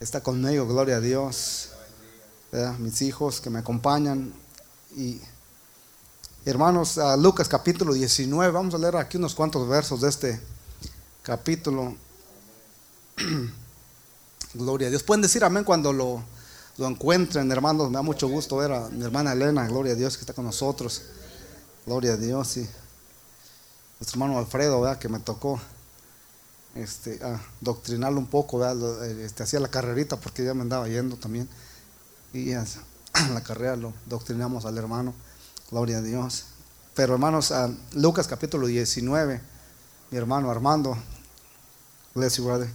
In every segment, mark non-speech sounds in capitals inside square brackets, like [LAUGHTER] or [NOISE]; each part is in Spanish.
está conmigo, gloria a Dios. Mis hijos que me acompañan. Y hermanos, Lucas capítulo 19, vamos a leer aquí unos cuantos versos de este capítulo. [CLEARS THROAT] gloria a Dios. Pueden decir amén cuando lo, lo encuentren, hermanos. Me da mucho gusto ver a mi hermana Elena, gloria a Dios, que está con nosotros. Gloria a Dios, y nuestro hermano Alfredo, ¿verdad? que me tocó este, doctrinarlo un poco, este, hacía la carrerita porque ya me andaba yendo también. Y [CLEARS THROAT] la carrera lo doctrinamos al hermano, gloria a Dios. Pero hermanos, a Lucas capítulo 19, mi hermano Armando, bless you brother,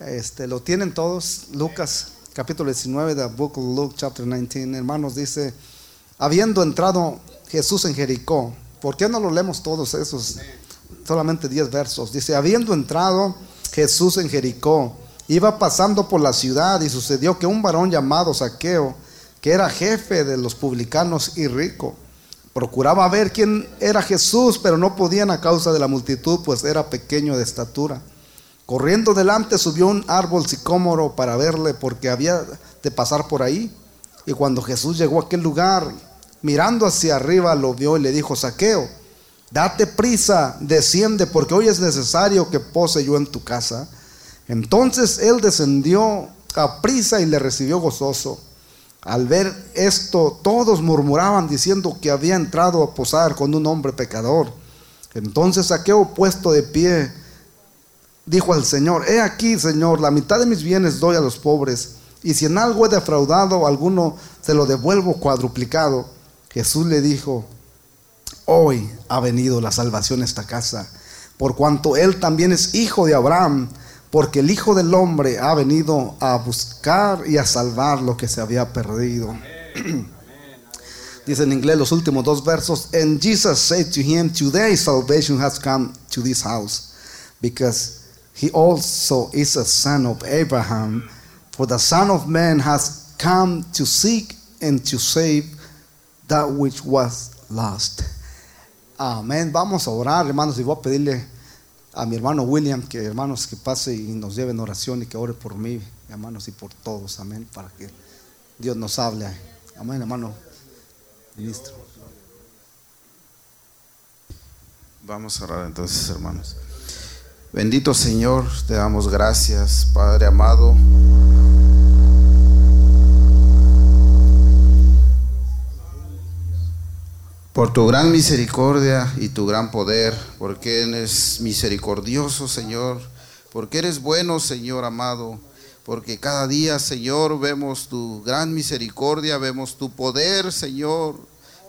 este, lo tienen todos, Lucas capítulo 19, the book of Luke chapter 19, hermanos, dice, habiendo entrado Jesús en Jericó, ¿por qué no lo leemos todos esos? Solamente 10 versos. Dice, habiendo entrado Jesús en Jericó, iba pasando por la ciudad y sucedió que un varón llamado Saqueo, que era jefe de los publicanos y rico, procuraba ver quién era Jesús, pero no podían a causa de la multitud, pues era pequeño de estatura. Corriendo delante subió un árbol sicómoro para verle, porque había de pasar por ahí. Y cuando Jesús llegó a aquel lugar, mirando hacia arriba, lo vio y le dijo, Saqueo, Date prisa, desciende, porque hoy es necesario que pose yo en tu casa. Entonces él descendió a prisa y le recibió gozoso. Al ver esto, todos murmuraban diciendo que había entrado a posar con un hombre pecador. Entonces Saqueo puesto de pie, dijo al Señor, he aquí, Señor, la mitad de mis bienes doy a los pobres, y si en algo he defraudado alguno, se lo devuelvo cuadruplicado. Jesús le dijo, hoy ha venido la salvación a esta casa, por cuanto él también es hijo de Abraham, porque el Hijo del Hombre ha venido a buscar y a salvar lo que se había perdido. [CLEARS THROAT] Dice en inglés los últimos dos versos, and Jesus said to him, today salvation has come to this house, because he also is a son of Abraham, for the Son of Man has come to seek and to save that which was lost. Amén. Vamos a orar, hermanos, y voy a pedirle a mi hermano William que, hermanos, que pase y nos lleve en oración y que ore por mí, hermanos, y por todos. Amén. Para que Dios nos hable. Amén, hermano. Ministro. Vamos a orar entonces, hermanos. Bendito Señor, te damos gracias, Padre amado. Por tu gran misericordia y tu gran poder, porque eres misericordioso, Señor, porque eres bueno, Señor amado, porque cada día, Señor, vemos tu gran misericordia, vemos tu poder, Señor,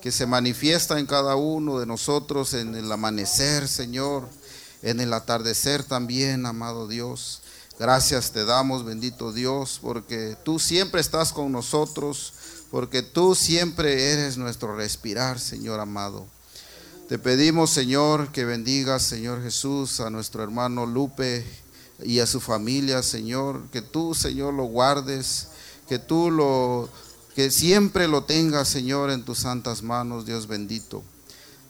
que se manifiesta en cada uno de nosotros en el amanecer, Señor, en el atardecer también, amado Dios. Gracias te damos, bendito Dios, porque tú siempre estás con nosotros porque tú siempre eres nuestro respirar, Señor amado. Te pedimos, Señor, que bendigas, Señor Jesús, a nuestro hermano Lupe y a su familia, Señor, que tú, Señor, lo guardes, que tú lo, que siempre lo tengas, Señor, en tus santas manos, Dios bendito.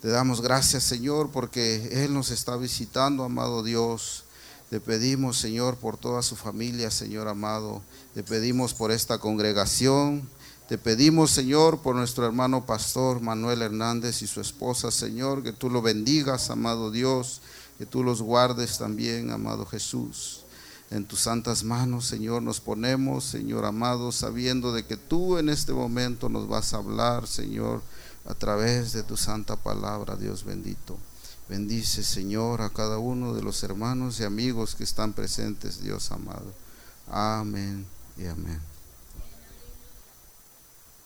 Te damos gracias, Señor, porque Él nos está visitando, amado Dios. Te pedimos, Señor, por toda su familia, Señor amado. Te pedimos por esta congregación. Te pedimos, Señor, por nuestro hermano pastor Manuel Hernández y su esposa, Señor, que tú lo bendigas, amado Dios, que tú los guardes también, amado Jesús. En tus santas manos, Señor, nos ponemos, Señor amado, sabiendo de que tú en este momento nos vas a hablar, Señor, a través de tu santa palabra, Dios bendito. Bendice, Señor, a cada uno de los hermanos y amigos que están presentes, Dios amado. Amén y amén.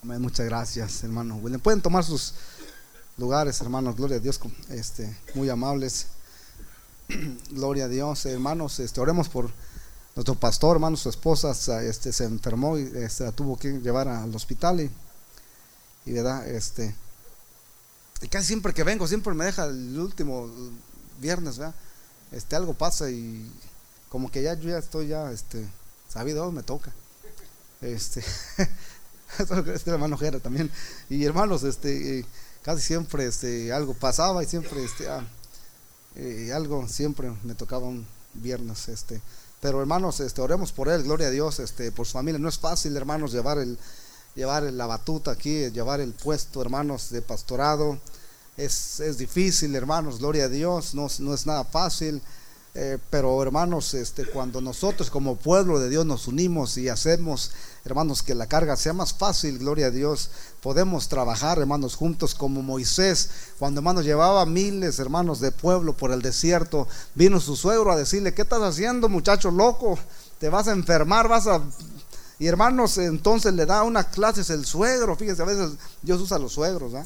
Muchas gracias, hermano Pueden tomar sus lugares, hermanos. Gloria a Dios, este, muy amables. [CLEARS THROAT] Gloria a Dios, hermanos. Este, oremos por nuestro pastor, hermanos. Su esposa este, se enfermó y este, la tuvo que llevar al hospital. Y, verdad, este, y casi siempre que vengo, siempre me deja el último viernes, ¿verdad? Este, algo pasa y como que ya yo ya estoy ya, este, sabido, me toca. Este. [LAUGHS] [LAUGHS] este hermano también. Y hermanos, este, eh, casi siempre este, algo pasaba y siempre este, ah, eh, algo siempre me tocaba un viernes. Este, Pero hermanos, este, oremos por él, gloria a Dios, este, por su familia. No es fácil, hermanos, llevar el, llevar la batuta aquí, llevar el puesto, hermanos, de pastorado. Es, es difícil, hermanos, gloria a Dios, no, no es nada fácil. Eh, pero hermanos, este, cuando nosotros como pueblo de Dios nos unimos y hacemos, hermanos, que la carga sea más fácil, gloria a Dios, podemos trabajar, hermanos, juntos como Moisés, cuando hermanos llevaba miles, hermanos, de pueblo por el desierto, vino su suegro a decirle, ¿qué estás haciendo, muchacho loco? Te vas a enfermar, vas a... Y hermanos, entonces le da unas clases el suegro, fíjense, a veces Dios usa los suegros, ¿ah?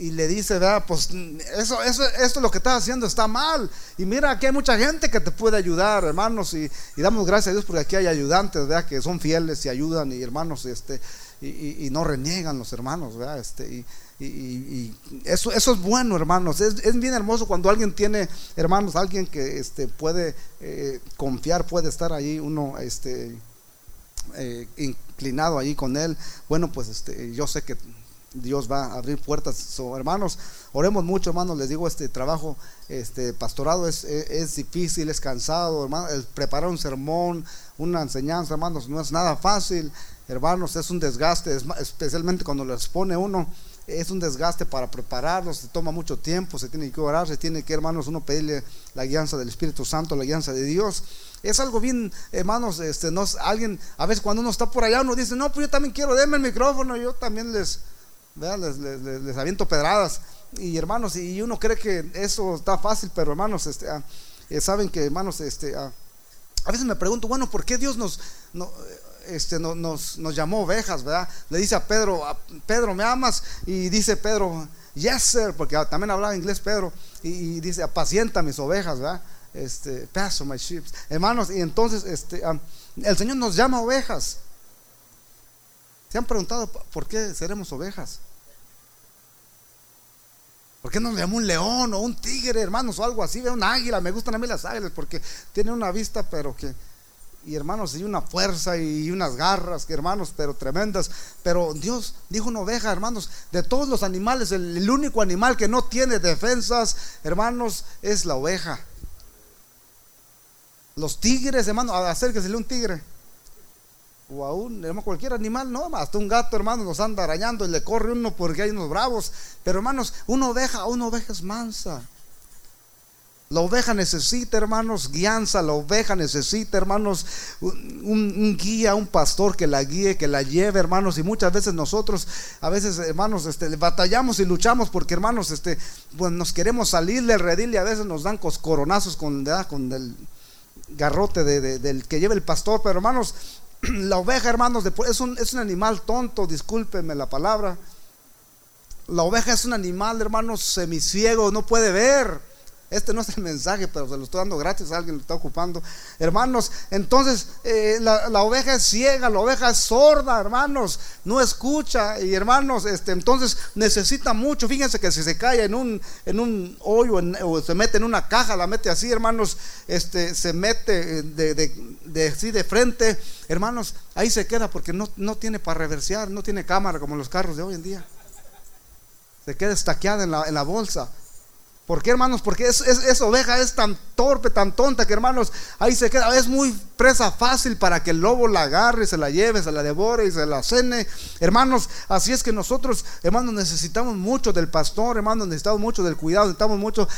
Y le dice, vea, pues eso, eso, esto lo que estás haciendo está mal. Y mira, aquí hay mucha gente que te puede ayudar, hermanos, y, damos gracias a Dios porque aquí hay ayudantes, ¿verdad? Que son fieles y ayudan, y hermanos, este, y, no reniegan los hermanos, ¿verdad? Este, y, eso, eso es bueno, hermanos. Es, es, bien hermoso cuando alguien tiene, hermanos, alguien que este, puede eh, confiar, puede estar ahí, uno, este, eh, inclinado ahí con él. Bueno, pues este, yo sé que Dios va a abrir puertas. hermanos, oremos mucho, hermanos. Les digo, este trabajo, este pastorado es, es, difícil, es cansado, hermanos. preparar un sermón, una enseñanza, hermanos, no es nada fácil, hermanos. Es un desgaste, especialmente cuando les pone uno. Es un desgaste para prepararlos, se toma mucho tiempo, se tiene que orar, se tiene que, hermanos, uno pedirle la guianza del Espíritu Santo, la guianza de Dios. Es algo bien, hermanos, este, no, alguien, a veces cuando uno está por allá, uno dice, no, pues yo también quiero, denme el micrófono, yo también les, les, les, aviento pedradas. Y hermanos, y uno cree que eso está fácil, pero hermanos, este, ah, eh, saben que hermanos, este, ah, a veces me pregunto, bueno, ¿por qué Dios nos, este, nos, nos, llamó ovejas, verdad? Le dice a Pedro, Pedro, ¿me amas? Y dice Pedro, yes, sir, porque también hablaba inglés Pedro, y, dice, apacienta mis ovejas, ¿verdad? Este, paso my sheep. Hermanos, y entonces, este, ah, el Señor nos llama ovejas. ¿Se han preguntado por qué seremos ovejas? ¿Por qué no le llamo un león o un tigre, hermanos, o algo así? Un águila, me gustan a mí las águilas porque tienen una vista, pero que, y hermanos, y una fuerza y unas garras, hermanos, pero tremendas. Pero Dios dijo una oveja, hermanos, de todos los animales, el, único animal que no tiene defensas, hermanos, es la oveja. Los tigres, hermanos, acérquese un tigre o a un, cualquier animal, no, hasta un gato, hermano, nos anda arañando y le corre uno porque hay unos bravos. Pero hermanos, una oveja, una oveja es mansa. La oveja necesita, hermanos, guianza. La oveja necesita, hermanos, un, guía, un pastor que la guíe, que la lleve, hermanos. Y muchas veces nosotros, a veces, hermanos, este, batallamos y luchamos porque, hermanos, este, pues nos queremos salir del redil y a veces nos dan coronazos con, con el garrote del que lleva el pastor. Pero, hermanos, [CLEARS THROAT] la oveja, hermanos, es un, es un animal tonto, discúlpenme la palabra. La oveja es un animal, hermanos, semiciego, no puede ver. Este no es el mensaje, pero se lo estoy dando gratis, alguien lo está ocupando. Hermanos, entonces eh, la, oveja es ciega, la oveja es sorda, hermanos, no escucha. Y hermanos, este, entonces necesita mucho. Fíjense que si se cae en un, en un hoyo o se mete en una caja, la mete así, hermanos, este, se mete de, de, así de frente, hermanos, ahí se queda porque no, no tiene para reversear, no tiene cámara como los carros de hoy en día. Se queda estaqueada en la, en la bolsa. ¿Por qué, hermanos? Porque esa oveja es tan torpe, tan tonta que, hermanos, ahí se queda. Es muy presa fácil para que el lobo la agarre, se la lleve, se la devore y se la cene. Hermanos, así es que nosotros, hermanos, necesitamos mucho del pastor, hermanos, necesitamos mucho del cuidado, necesitamos mucho.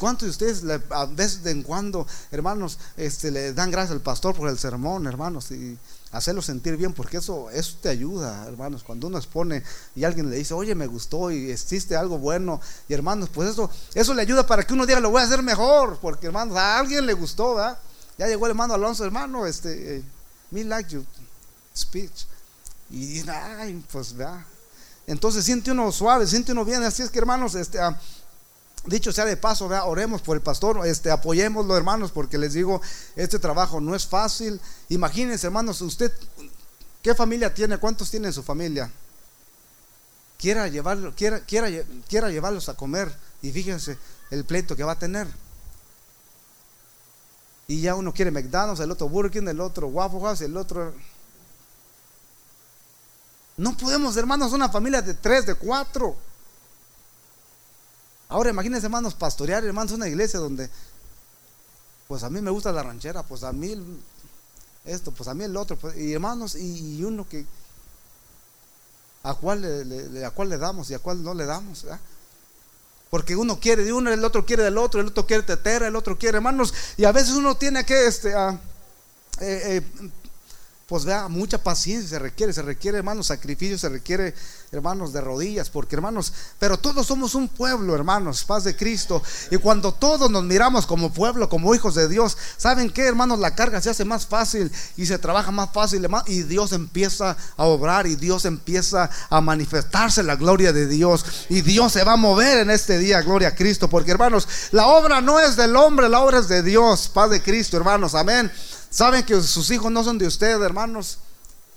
¿Cuántos de ustedes, a veces en cuando, hermanos, este, le dan gracias al pastor por el sermón, hermanos? Y hacerlo sentir bien, porque eso, eso te ayuda, hermanos. Cuando uno expone y alguien le dice, oye, me gustó y existe algo bueno, y hermanos, pues eso, eso le ayuda para que uno diga, lo voy a hacer mejor, porque hermanos, a alguien le gustó, ¿verdad? Ya llegó el hermano Alonso, hermano, este, eh, me like your speech. Y dice, ay, pues, ¿verdad? Entonces siente uno suave, siente uno bien, así es que hermanos, este, ah, Dicho sea de paso, vea, oremos por el pastor, este, apoyémoslo, hermanos, porque les digo, este trabajo no es fácil. Imagínense, hermanos, usted, ¿qué familia tiene? ¿Cuántos tiene en su familia? Quiera, llevarlo, quiera, quiera, quiera llevarlos a comer y fíjense el pleito que va a tener. Y ya uno quiere McDonald's, el otro Burger el otro Waffle House, el otro... No podemos, hermanos, una familia de tres, de cuatro. Ahora imagínense, hermanos, pastorear, hermanos, una iglesia donde pues a mí me gusta la ranchera, pues a mí esto, pues a mí el otro, pues, y hermanos, y, uno que a cuál le, a cuál le damos y a cuál no le damos, Porque uno quiere de uno, el otro quiere del otro, el otro quiere tetera, el otro quiere hermanos, y a veces uno tiene que este, eh, eh, pues vea, mucha paciencia se requiere, se requiere, hermanos, sacrificio, se requiere, hermanos, de rodillas, porque, hermanos, pero todos somos un pueblo, hermanos, paz de Cristo. Y cuando todos nos miramos como pueblo, como hijos de Dios, ¿saben qué, hermanos? La carga se hace más fácil y se trabaja más fácil, y Dios empieza a obrar y Dios empieza a manifestarse la gloria de Dios. Y Dios se va a mover en este día, gloria a Cristo, porque, hermanos, la obra no es del hombre, la obra es de Dios, paz de Cristo, hermanos, amén. Saben que sus hijos no son de ustedes, hermanos.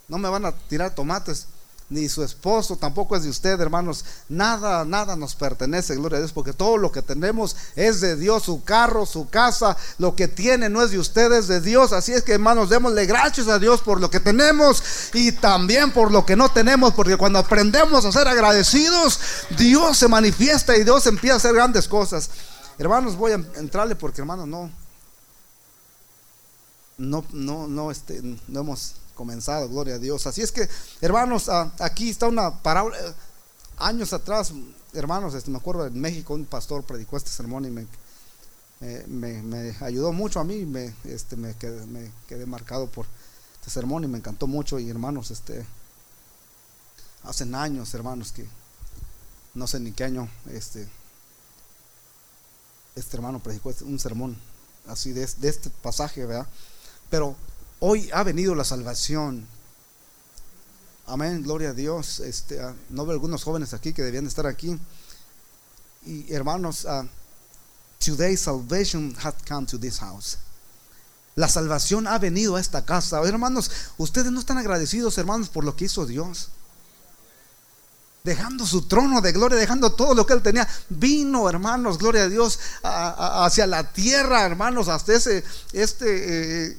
No me van a tirar tomates. Ni su esposo tampoco es de usted, hermanos. Nada, nada nos pertenece, gloria a Dios, porque todo lo que tenemos es de Dios. Su carro, su casa, lo que tiene no es de ustedes, es de Dios. Así es que, hermanos, démosle gracias a Dios por lo que tenemos y también por lo que no tenemos, porque cuando aprendemos a ser agradecidos, Dios se manifiesta y Dios empieza a hacer grandes cosas. Hermanos, voy a entrarle porque, hermanos, no no, no, no, este, no hemos comenzado, gloria a Dios. Así es que, hermanos, ah, aquí está una parábola. Años atrás, hermanos, este, me acuerdo en México un pastor predicó este sermón y me, eh, me, ayudó mucho a mí. Me, este, me, quedé, marcado por este sermón y me encantó mucho. Y hermanos, este, hace años, hermanos, que no sé ni qué año, este, este hermano predicó este, un sermón así de, de este pasaje, ¿verdad? Pero hoy ha venido la salvación. Amén, gloria a Dios. Este, ah, no veo algunos jóvenes aquí que debían estar aquí. Y hermanos, uh, today salvation has come to this house. La salvación ha venido a esta casa. Hermanos, ustedes no están agradecidos, hermanos, por lo que hizo Dios. Dejando su trono de gloria, dejando todo lo que él tenía. Vino, hermanos, gloria a Dios, hacia la tierra, hermanos, hasta ese, este, eh,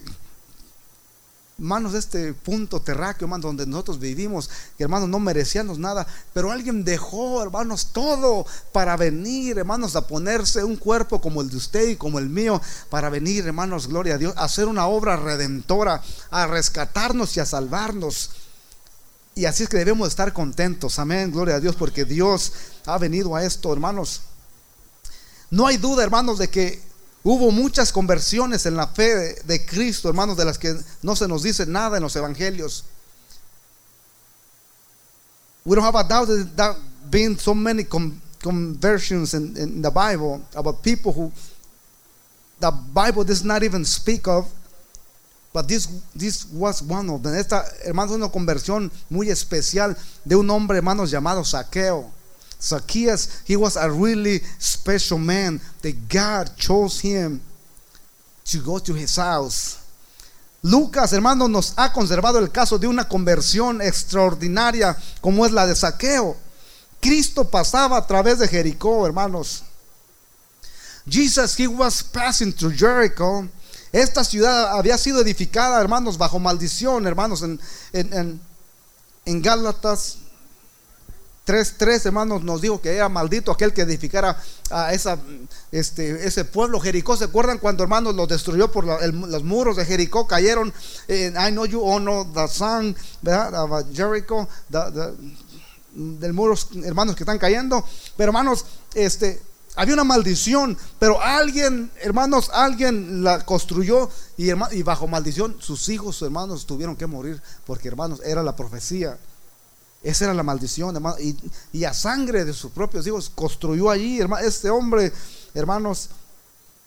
Hermanos, este punto terráqueo, hermanos, donde nosotros vivimos, hermanos no merecíamos nada, pero alguien dejó, hermanos, todo para venir, hermanos, a ponerse un cuerpo como el de usted y como el mío, para venir, hermanos, gloria a Dios, a hacer una obra redentora, a rescatarnos y a salvarnos. Y así es que debemos estar contentos, amén, gloria a Dios, porque Dios ha venido a esto, hermanos. No hay duda, hermanos, de que Hubo muchas conversiones en la fe de, Cristo, hermanos, de las que no se nos dice nada en los evangelios. We don't have a doubt that there been so many conversions in, in, the Bible about people who the Bible does not even speak of. But this, this was one of them. Esta, hermanos, una conversión muy especial de un hombre, hermanos, llamado Saqueo. Zacchaeus, he was a really special man that God chose him to go to his house. Lucas, hermano, nos ha conservado el caso de una conversión extraordinaria como es la de Saqueo. Cristo pasaba a través de Jericó, hermanos. Jesus, he was passing through Jericho. Esta ciudad había sido edificada, hermanos, bajo maldición, hermanos, en, en, en, en Gálatas 3.3, hermanos, nos dijo que era maldito aquel que edificara a este, ese pueblo. Jericó, ¿se acuerdan cuando, hermanos, lo destruyó por los muros de Jericó? Cayeron, en I know you all know the sun, ¿verdad? Jericho, del muro, hermanos, que están cayendo. Pero, hermanos, este, había una maldición, pero alguien, hermanos, alguien la construyó y, y bajo maldición sus hijos, hermanos, tuvieron que morir porque, hermanos, era la profecía. Esa era la maldición, hermano. Y, a sangre de sus propios hijos construyó allí, hermano, este hombre, hermanos.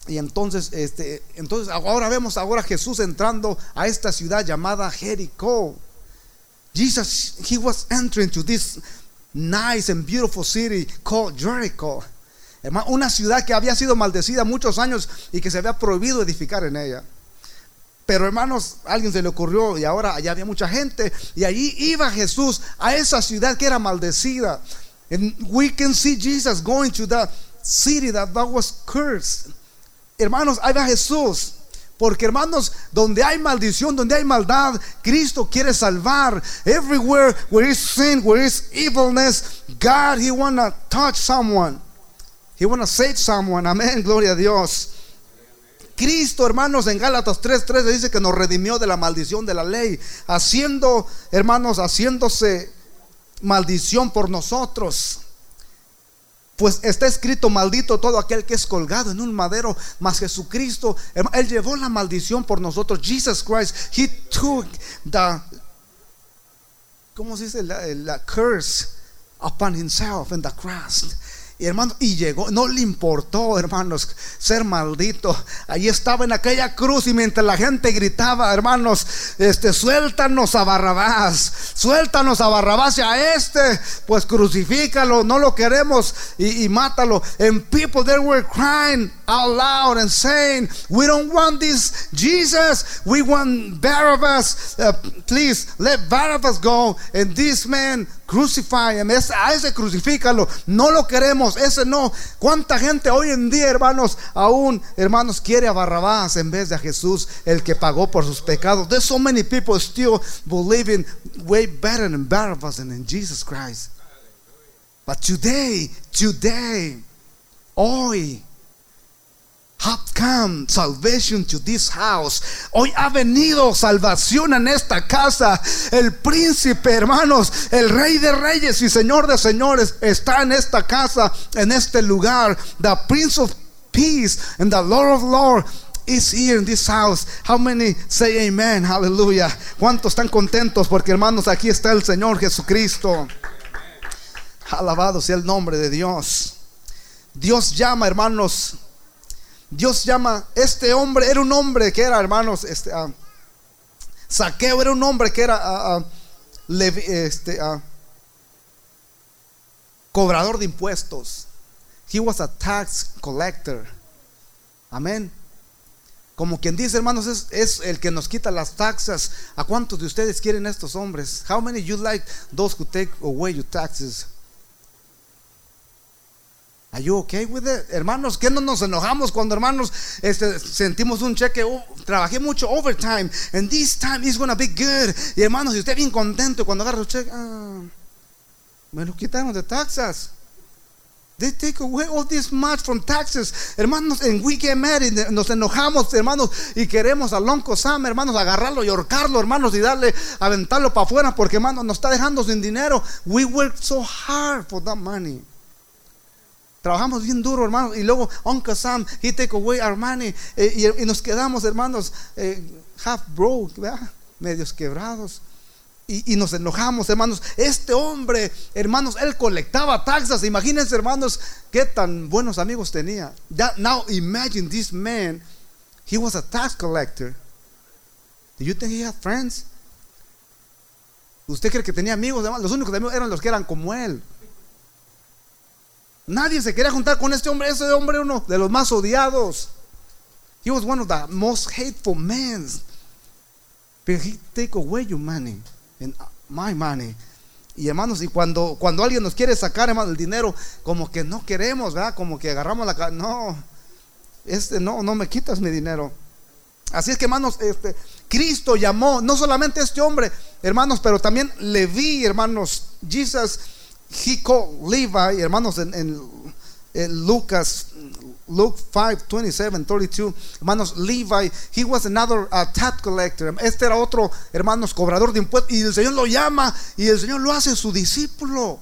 Y entonces, este, entonces ahora vemos ahora Jesús entrando a esta ciudad llamada Jericó. Jesus, he was entering to this nice and beautiful city called Jericho. una ciudad que había sido maldecida muchos años y que se había prohibido edificar en ella. Pero hermanos, alguien se le ocurrió y ahora allá había mucha gente y allí iba Jesús a esa ciudad que era maldecida. And we can see Jesus going to that city that, that was cursed. Hermanos, ahí va Jesús. Porque hermanos, donde hay maldición, donde hay maldad, Cristo quiere salvar. Everywhere where is sin, where is evilness, God, He wanna touch someone. He wanna save someone. Amén, gloria a Dios. Cristo, hermanos, en Gálatas 3:3 dice que nos redimió de la maldición de la ley, haciendo, hermanos, haciéndose maldición por nosotros. Pues está escrito, maldito todo aquel que es colgado en un madero, mas Jesucristo, Él llevó la maldición por nosotros. Jesus Christ, He took the, ¿cómo se dice? La, curse upon Himself in the cross. Y hermano, y llegó, no le importó, hermanos, ser maldito. Allí estaba en aquella cruz y mientras la gente gritaba, hermanos, este, suéltanos a Barrabás, suéltanos a Barrabás y a este, pues crucifícalo, no lo queremos y, mátalo. And people there were crying out loud and saying, we don't want this Jesus, we want Barabbas. Uh, please let Barabbas go. And this man crucify him. a ese crucifícalo, no lo queremos ese no. ¿Cuánta gente hoy en día, hermanos, aún, hermanos, quiere a Barrabás en vez de a Jesús, el que pagó por sus pecados? There's so many people still believing way better in Barabbas than in Jesus Christ. But today, today, hoy, have come salvation to this house. Hoy ha venido salvación en esta casa. El príncipe, hermanos, el rey de reyes y señor de señores está en esta casa, en este lugar. The Prince of Peace and the Lord of Lords is here in this house. How many say amen? Hallelujah. ¿Cuántos están contentos? Porque hermanos, aquí está el Señor Jesucristo. Alabado sea el nombre de Dios. Dios llama, hermanos, Dios llama, este hombre era un hombre que era, hermanos, este, uh, Saqueo era un hombre que era uh, este, cobrador de impuestos. He was a tax collector. Amén. Como quien dice, hermanos, es, es, el que nos quita las taxas. ¿A cuántos de ustedes quieren estos hombres? How many you like those who take away your taxes? Are you okay with it? Hermanos, ¿qué no nos enojamos cuando hermanos este, sentimos un cheque? Oh, trabajé mucho overtime and this time is gonna be good. Y hermanos, si usted bien contento cuando agarra el cheque, ah, me lo quitaron de taxas. They take away all this much from taxes. Hermanos, en we get nos enojamos, hermanos, y queremos al Lonco Sam, hermanos, agarrarlo y ahorcarlo, hermanos, y darle, aventarlo para afuera, porque, hermanos, nos está dejando sin dinero. We work so hard for that money. Trabajamos bien duro, hermanos. Y luego, Uncle Sam, he take away our money. Eh, y, nos quedamos, hermanos, eh, half broke, medios quebrados. Y, nos enojamos, hermanos. Este hombre, hermanos, él colectaba taxas. Imagínense, hermanos, qué tan buenos amigos tenía. now imagine this man, he was a tax collector. Do you think he had friends? ¿Usted cree que tenía amigos? Los únicos amigos eran los que eran como él. Nadie se quería juntar con este hombre. Ese hombre uno de los más odiados. He was one of the most hateful men. But he take away your money and my money. Y hermanos, y cuando, cuando alguien nos quiere sacar hermano, el dinero, como que no queremos, ¿verdad? Como que agarramos la no, este no, no me quitas mi dinero. Así es que hermanos, este, Cristo llamó no solamente este hombre, hermanos, pero también Leví, hermanos, Jesus he called Levi, hermanos, en, Lucas, Luke 5, 27, 32, hermanos, Levi, he was another uh, tax collector. Este era otro, hermanos, cobrador de impuestos. Y el Señor lo llama y el Señor lo hace su discípulo.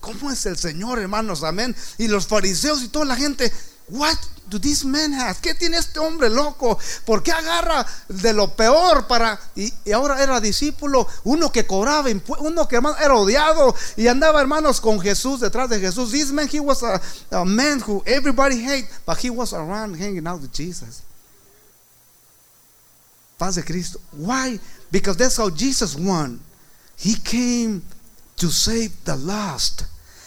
¿Cómo es el Señor, hermanos? Amén. Y los fariseos y toda la gente, what do this man have? ¿Qué tiene este hombre loco? ¿Por qué agarra de lo peor para y, ahora era discípulo, uno que cobraba uno que hermano era odiado y andaba hermanos con Jesús detrás de Jesús. This man he was a, man who everybody hate, but he was around hanging out with Jesus. Paz de Cristo. Why? Because that's how Jesus won. He came to save the lost.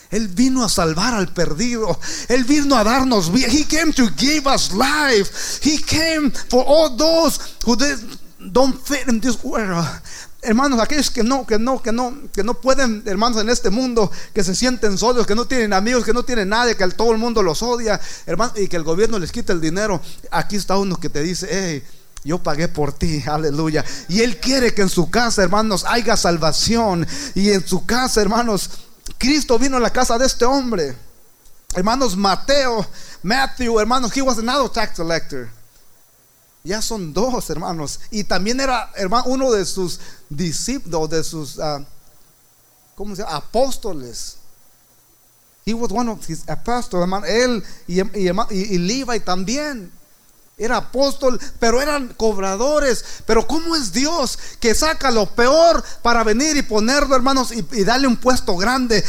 Él vino a salvar al perdido. Él vino a darnos vida. He came to give us life. He came for all those who don't fit in this world. Hermanos, aquellos que no, que no, que no, que no pueden, hermanos, en este mundo, que se sienten solos, que no tienen amigos, que no tienen nadie, que todo el mundo los odia, hermanos, y que el gobierno les quita el dinero. Aquí está uno que te dice, hey, yo pagué por ti, [LAUGHS] aleluya. Y Él quiere que en su casa, hermanos, haya salvación. Y en su casa, hermanos, Cristo vino a la casa de este hombre. Hermanos, Mateo, Matthew, hermanos, he was another tax collector. Ya son dos, hermanos. Y también era hermano, uno de sus discípulos, de sus uh, ¿cómo se llama? apóstoles. He was one of his apostles, hermano. Él y, y Levi también era apóstol, pero eran cobradores. Pero ¿cómo es Dios que saca lo peor para venir y ponerlo, hermanos, y, darle un puesto grande?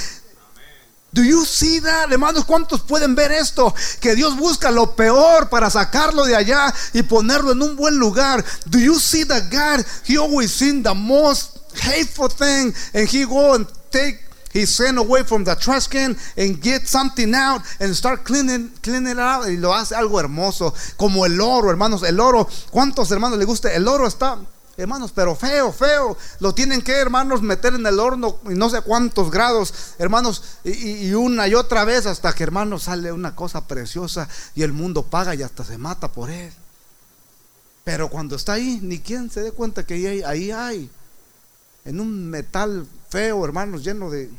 Do you see that, hermanos? ¿Cuántos pueden ver esto? Que Dios busca lo peor para sacarlo de allá y ponerlo en un buen lugar. Do you see that God, He always seen the most hateful thing and He go and take His sin away from the trash can and get something out and start cleaning, cleaning it out y lo hace algo hermoso como el oro, hermanos. El oro, ¿cuántos hermanos le gusta? El oro está hermanos, pero feo, feo. Lo tienen que, hermanos, meter en el horno y no sé cuántos grados, hermanos, y, una y otra vez hasta que, hermanos, sale una cosa preciosa y el mundo paga y hasta se mata por él. Pero cuando está ahí, ni quien se dé cuenta que ahí hay, en un metal feo, hermanos, lleno de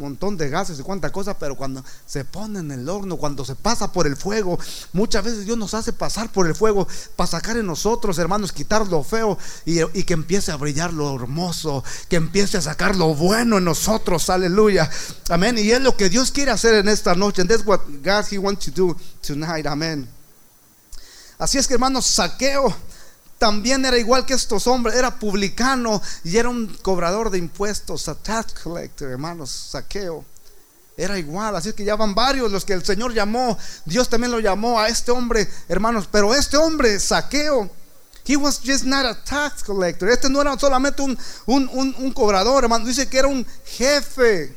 montón de gases y cuánta cosa, pero cuando se pone en el horno, cuando se pasa por el fuego, muchas veces Dios nos hace pasar por el fuego para sacar en nosotros, hermanos, quitar lo feo y, que empiece a brillar lo hermoso, que empiece a sacar lo bueno en nosotros, aleluya, amén. Y es lo que Dios quiere hacer en esta noche, and that's what God He wants to do tonight, amén. Así es que, hermanos, saqueo también era igual que estos hombres, era publicano y era un cobrador de impuestos, a tax collector, hermanos, saqueo. Era igual, así que ya van varios los que el Señor llamó. Dios también lo llamó a este hombre, hermanos, pero este hombre, saqueo, he was just not a tax collector. Este no era solamente un, un, un cobrador, hermano, dice que era un jefe.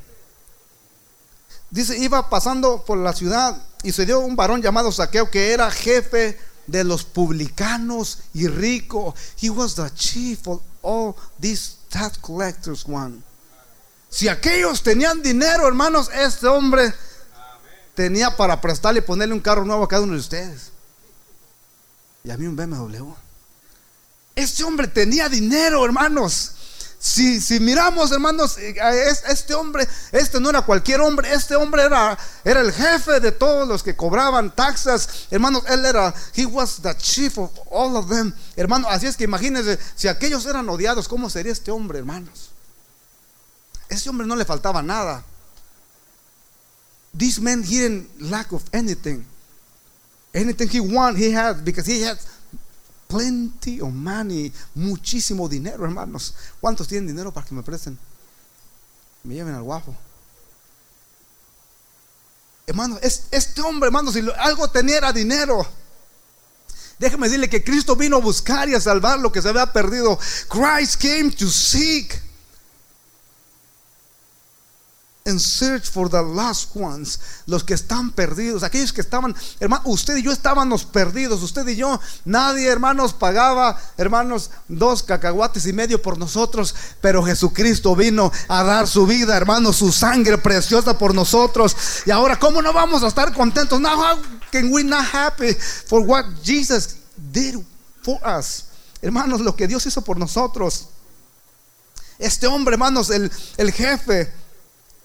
Dice, iba pasando por la ciudad y se dio un varón llamado Saqueo que era jefe de los publicanos y rico. He was the chief of all these tax collectors one. Si aquellos tenían dinero, hermanos, este hombre tenía para prestarle y ponerle un carro nuevo a cada uno de ustedes. Y a mí un BMW. Este hombre tenía dinero, hermanos. Si, si miramos, hermanos, eh, este hombre, este no era cualquier hombre, este hombre era, era el jefe de todos los que cobraban taxas. Hermanos, él era, he was the chief of all of them. Hermanos, así es que imagínense, si aquellos eran odiados, ¿cómo sería este hombre, hermanos? Este hombre no le faltaba nada. This man didn't lack of anything. Anything he want, he had, because he had plenty of money, muchísimo dinero, hermanos. ¿Cuántos tienen dinero para que me presten? Me lleven al guapo. Hermanos, este hombre, hermanos, si algo tenía dinero. Déjeme decirle que Cristo vino a buscar y a salvar lo que se había perdido. Christ came to seek and search for the lost ones, los que están perdidos, aquellos que estaban, hermano, usted y yo estábamos perdidos, usted y yo, nadie, hermanos, pagaba, hermanos, dos cacahuates y medio por nosotros, pero Jesucristo vino a dar su vida, hermanos, su sangre preciosa por nosotros. Y ahora, ¿cómo no vamos a estar contentos? Now, how can we not happy for what Jesus did for us? Hermanos, lo que Dios hizo por nosotros. Este hombre, hermanos, el, el jefe,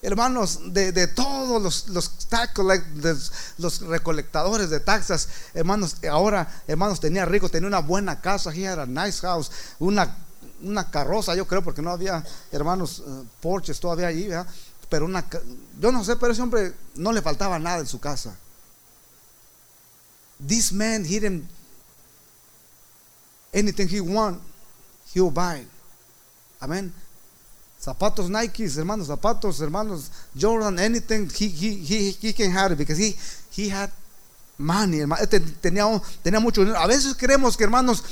hermanos, de, todos los, los, tax los recolectadores de taxas, hermanos, ahora, hermanos, tenía rico, tenía una buena casa, he had a nice house, una, una carroza, yo creo, porque no había, hermanos, uh, porches todavía allí, pero una, yo no sé, pero ese hombre no le faltaba nada en su casa. This man, he didn't, anything he want, he'll buy. Amén. Zapatos Nike, hermanos, zapatos, hermanos, Jordan, anything, he, he, he, can have it because he, he had money, este tenía, tenía mucho dinero. A veces creemos que, hermanos,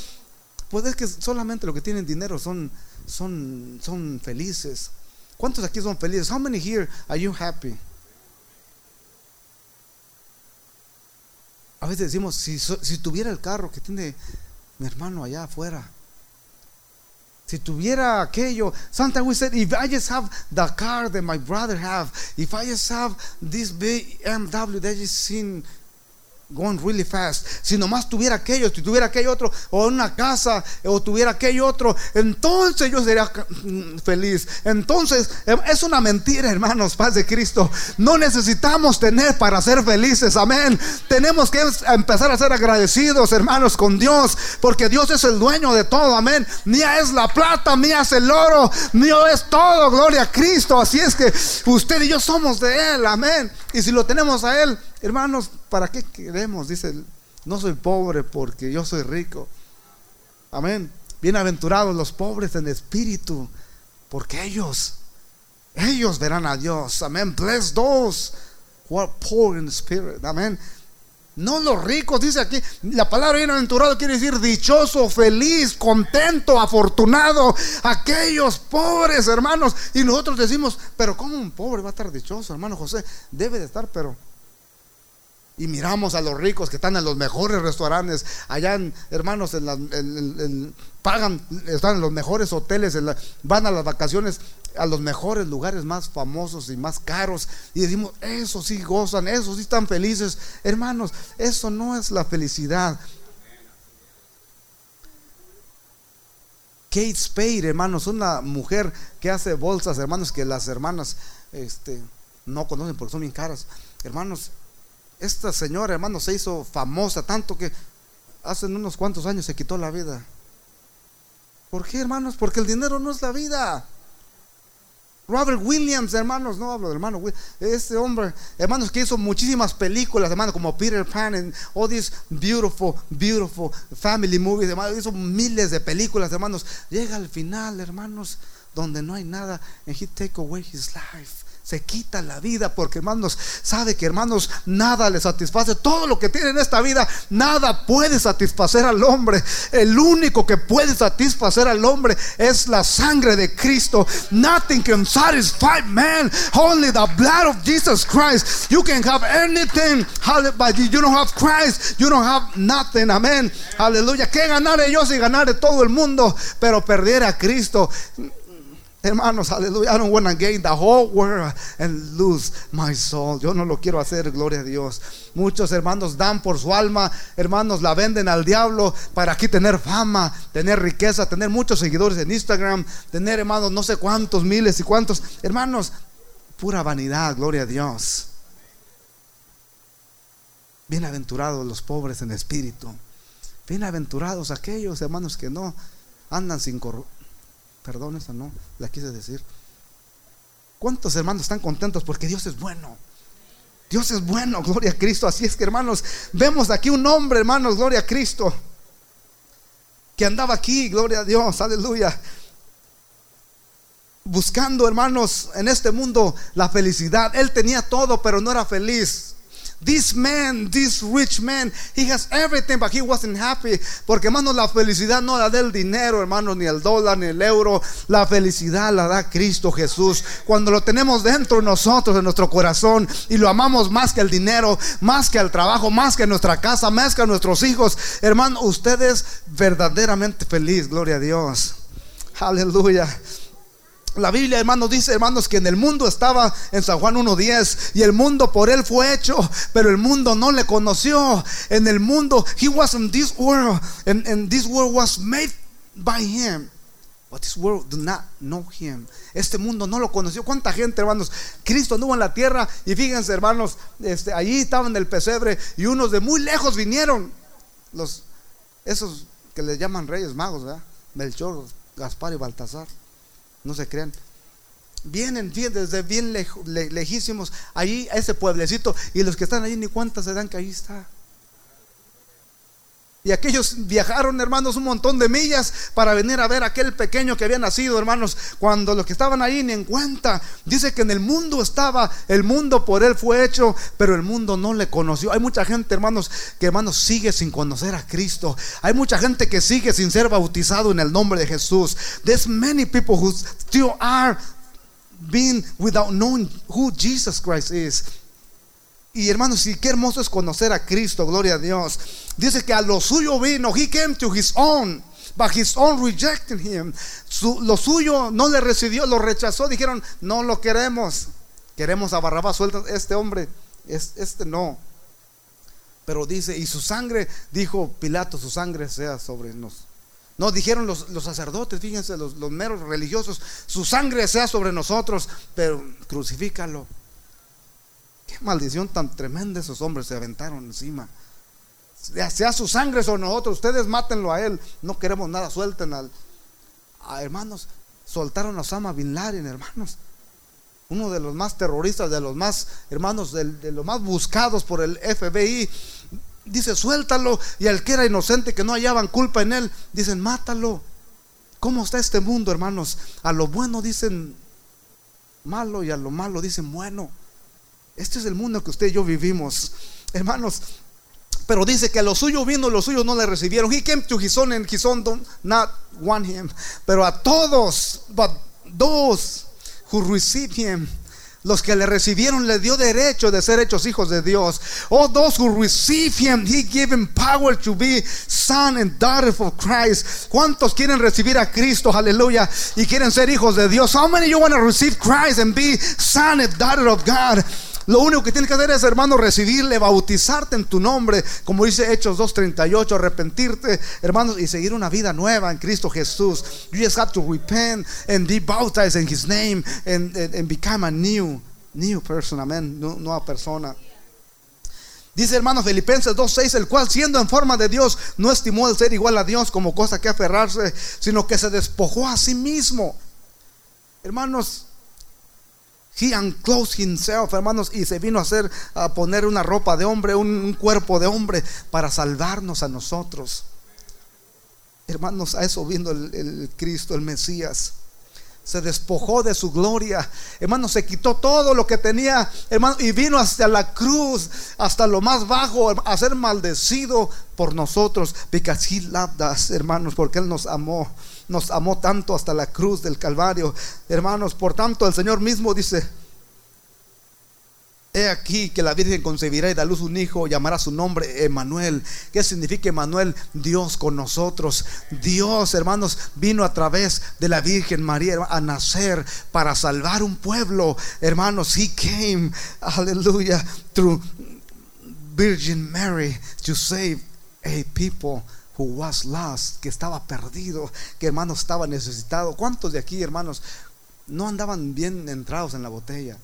pues es que solamente los que tienen dinero son, son, son felices. ¿Cuántos aquí son felices? How many here are you happy? A veces decimos, si, si tuviera el carro que tiene mi hermano allá afuera, si tuviera aquello, sometimes we said, if I just have the car that my brother have, if I just have this BMW that you seen, going really fast. Si nomás tuviera aquello, si tuviera aquello otro, o una casa, o tuviera aquello otro, entonces yo sería mm, feliz. Entonces, em, es una mentira, hermanos, paz de Cristo. No necesitamos tener para ser felices, amén. Tenemos que empezar a ser agradecidos, hermanos, con Dios, porque Dios es el dueño de todo, amén. Mía es la plata, mía es el oro, mío es todo, gloria a Cristo. Así es que usted y yo somos de Él, amén. Y si lo tenemos a Él, hermanos, ¿para qué queremos? Dice, no soy pobre porque yo soy rico. Amén. Bienaventurados los pobres en espíritu, porque ellos, ellos verán a Dios. Amén. Bless those who are poor in spirit. Amén. No los ricos, dice aquí, la palabra bienaventurado quiere decir dichoso, feliz, contento, afortunado. Aquellos pobres hermanos. Y nosotros decimos, pero ¿cómo un pobre va a estar dichoso, hermano José? Debe de estar, pero y miramos a los ricos que están en los mejores restaurantes, allá hermanos, pagan, están en los mejores hoteles, van a las vacaciones a los mejores lugares más famosos y más caros. Y decimos, eso sí gozan, eso sí están felices. Hermanos, eso no es la felicidad. Kate Spade, hermanos, una mujer que hace bolsas, hermanos, que las hermanas este, no conocen porque son bien caras. Hermanos, esta señora, hermano, se hizo famosa tanto que hace unos cuantos años se quitó la vida. ¿Por qué, hermanos? Porque el dinero no es la vida. Robert Williams, hermanos, no hablo del hermano este hombre, hermanos, que hizo muchísimas películas, hermanos, como Peter Pan and all these beautiful, beautiful family movies, hermanos, hizo miles de películas, hermanos. Llega al final, hermanos, donde no hay nada, and he take away his life se quita la vida porque hermanos sabe que hermanos nada le satisface. Todo lo que tiene en esta vida nada puede satisfacer al hombre. El único que puede satisfacer al hombre es la sangre de Cristo. Nothing can satisfy man only the blood of Jesus Christ. You can have anything but you don't have Christ you don't have nothing amén aleluya que ganaré yo si ganaré todo el mundo pero perder a Cristo Hermanos, aleluya. I don't want to gain the whole world and lose my soul. Yo no lo quiero hacer, gloria a Dios. Muchos hermanos dan por su alma, hermanos, la venden al diablo para aquí tener fama, tener riqueza, tener muchos seguidores en Instagram, tener, hermanos, no sé cuántos miles y cuántos. Hermanos, pura vanidad, gloria a Dios. Bienaventurados los pobres en espíritu. Bienaventurados aquellos hermanos que no andan sin corrupción Perdón, esa no, la quise decir. ¿Cuántos hermanos están contentos porque Dios es bueno? Dios es bueno, gloria a Cristo. Así es que hermanos, vemos aquí un hombre, hermanos, gloria a Cristo, que andaba aquí, gloria a Dios, aleluya. Buscando, hermanos, en este mundo la felicidad. Él tenía todo, pero no era feliz. This man, this rich man, he has everything, but he wasn't happy. Porque, hermanos, la felicidad no la da el dinero, hermanos, ni el dólar, ni el euro. La felicidad la da Cristo Jesús. Cuando lo tenemos dentro de nosotros, en nuestro corazón, y lo amamos más que el dinero, más que el trabajo, más que nuestra casa, más que nuestros hijos. Hermano, usted es verdaderamente feliz, gloria a Dios. Aleluya. La Biblia, hermanos, dice, hermanos, que en el mundo estaba en San Juan 1.10 y el mundo por él fue hecho, pero el mundo no le conoció. En el mundo, he was in this world, and, this world was made by him. But this world do not know him. Este mundo no lo conoció. ¿Cuánta gente, hermanos? Cristo anduvo en la tierra y fíjense, hermanos, este, allí estaban en el pesebre y unos de muy lejos vinieron. Los, esos que le llaman reyes magos, ¿verdad? Melchor, Gaspar y Baltasar no se crean. Vienen, desde bien lejísimos, allí a ese pueblecito, y los que están allí ni cuántas se dan que ahí está. Y aquellos viajaron, hermanos, un montón de millas para venir a ver aquel pequeño que había nacido, hermanos. Cuando los que estaban ahí ni en cuenta. Dice que en el mundo estaba, el mundo por él fue hecho, pero el mundo no le conoció. Hay mucha gente, hermanos, que hermanos sigue sin conocer a Cristo. Hay mucha gente que sigue sin ser bautizado en el nombre de Jesús. There's many people who still are being without knowing who Jesus Christ is. Y hermanos, y qué hermoso es conocer a Cristo, gloria a Dios. Dice que a lo suyo vino, he came to his own, but his own rejected him. lo suyo no le recibió, lo rechazó, dijeron, no lo queremos. Queremos a Barrabás, suelta este hombre, es, este no. Pero dice, y su sangre, dijo Pilato, su sangre sea sobre nosotros. No, dijeron los, sacerdotes, fíjense, los, los, meros religiosos, su sangre sea sobre nosotros, pero crucifícalo. Qué maldición tan tremenda esos hombres se aventaron encima. Sea su sangre sobre nosotros, ustedes mátenlo a él. No queremos nada, suelten al. Hermanos, soltaron a Osama Bin Laden, hermanos. Uno de los más terroristas, de los más, hermanos, de, de los más buscados por el FBI dice, suéltalo. Y al que era inocente, que no hallaban culpa en él, dicen, mátalo. ¿Cómo está este mundo, hermanos? A lo bueno dicen malo y a lo malo dicen bueno. Este es el mundo que usted y yo vivimos. Hermanos, pero dice que a lo suyo vino, los suyos no le recibieron. He came to his own and his own don't not want him. Pero a todos, but those who receive him, los que le recibieron le dio derecho de ser hechos hijos de Dios. All those who receive him, he gave him power to be son and daughter of Christ. ¿Cuántos quieren recibir a Cristo? Aleluya. Y quieren ser hijos de Dios. How many you want to receive Christ and be son and daughter of God? Lo único que tienes que hacer es, hermano, recibirle, bautizarte en tu nombre, como dice Hechos 2.38, arrepentirte, hermanos, y seguir una vida nueva en Cristo Jesús. You just have to repent and be baptized in His name and, and, become a new, new person, amén, nueva persona. Dice hermano Filipenses 2.6, el cual siendo en forma de Dios no estimó el ser igual a Dios como cosa que aferrarse, sino que se despojó a sí mismo. Hermanos, He unclosed himself, hermanos, y se vino a hacer, a poner una ropa de hombre, un, cuerpo de hombre, para salvarnos a nosotros. Hermanos, a eso vino el, Cristo, el Mesías. Se despojó de su gloria, hermanos, se quitó todo lo que tenía, hermano, y vino hasta la cruz, hasta lo más bajo, a ser maldecido por nosotros, because he loved us, hermanos, porque él nos amó nos amó tanto hasta la cruz del Calvario. Hermanos, por tanto el Señor mismo dice, He aquí que la Virgen concebirá y da luz un hijo, llamará su nombre Emanuel. ¿Qué significa Emanuel? Dios con nosotros. Dios, hermanos, vino a través de la Virgen María a nacer para salvar un pueblo. Hermanos, He came, aleluya, through Virgin Mary to save a people who was lost, que estaba perdido, que hermanos estaba necesitado. ¿Cuántos de aquí, hermanos, no andaban bien entrados en la botella?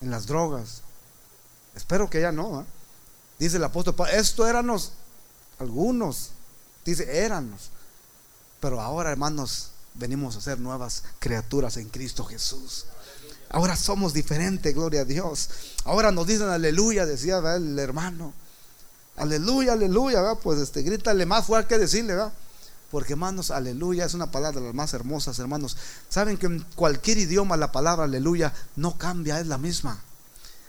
En las drogas. Espero que ya no. ¿eh? Dice el apóstol esto éramos algunos. Dice, éranos. Pero ahora, hermanos, venimos a ser nuevas criaturas en Cristo Jesús. Ahora somos diferentes, gloria a Dios. Ahora nos dicen aleluya, decía el hermano. Aleluya, aleluya, pues este, grítale más fuerte que decirle, ¿verdad? Porque hermanos, aleluya es una palabra de las más hermosas, hermanos. Saben que en cualquier idioma la palabra aleluya no cambia, es la misma.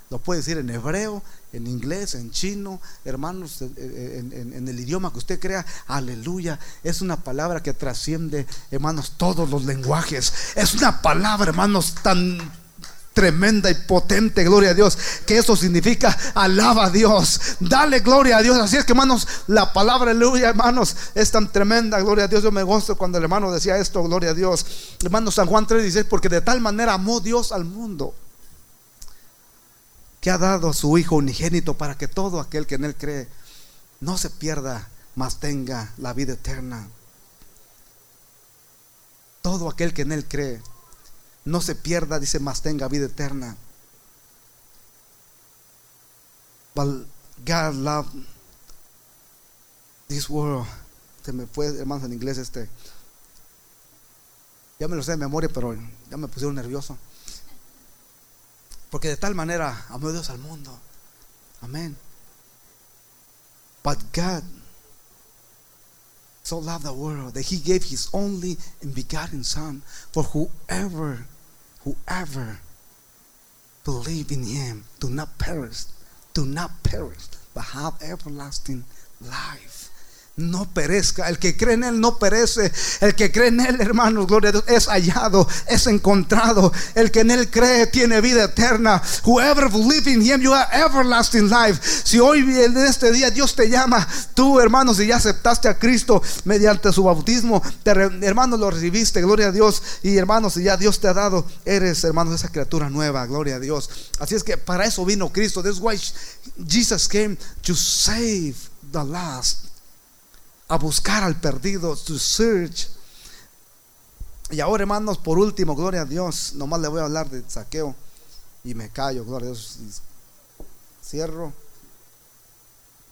Lo puede decir en hebreo, en inglés, en chino, hermanos, en, en, el idioma que usted crea. Aleluya. Es una palabra que trasciende, hermanos, todos los lenguajes. Es una palabra, hermanos, tan tremenda y potente, gloria a Dios, que eso significa alaba a Dios, dale gloria a Dios. Así es que hermanos, la palabra aleluya, hermanos, es tan tremenda, gloria a Dios. Yo me gozo cuando el hermano decía esto, gloria a Dios. Hermano San Juan 3:16, porque de tal manera amó Dios al mundo que ha dado a su Hijo unigénito para que todo aquel que en Él cree no se pierda, mas tenga la vida eterna. Todo aquel que en Él cree no se pierda, dice, más tenga vida eterna. But God loved this world. Se me fue, hermanos, en inglés este. Ya me lo sé de memoria, pero ya me pusieron nervioso. Porque de tal manera amó Dios al mundo. Amén. But God so loved the world that he gave his only and begotten Son for whoever whoever believe in him do not perish, do not perish, but have everlasting life. No perezca. El que cree en Él no perece. El que cree en Él, hermanos, gloria a Dios, es hallado, es encontrado. El que en Él cree tiene vida eterna. Whoever believes in Him, you have everlasting life. Si hoy en este día Dios te llama, tú, hermanos, si ya aceptaste a Cristo mediante su bautismo, te, hermanos, lo recibiste, gloria a Dios. Y hermanos, si ya Dios te ha dado, eres, hermanos, esa criatura nueva, gloria a Dios. Así es que para eso vino Cristo. That's why Jesus came to save the last a buscar al perdido, to search. Y ahora, hermanos, por último, gloria a Dios, nomás le voy a hablar de saqueo y me callo, gloria a Dios. Cierro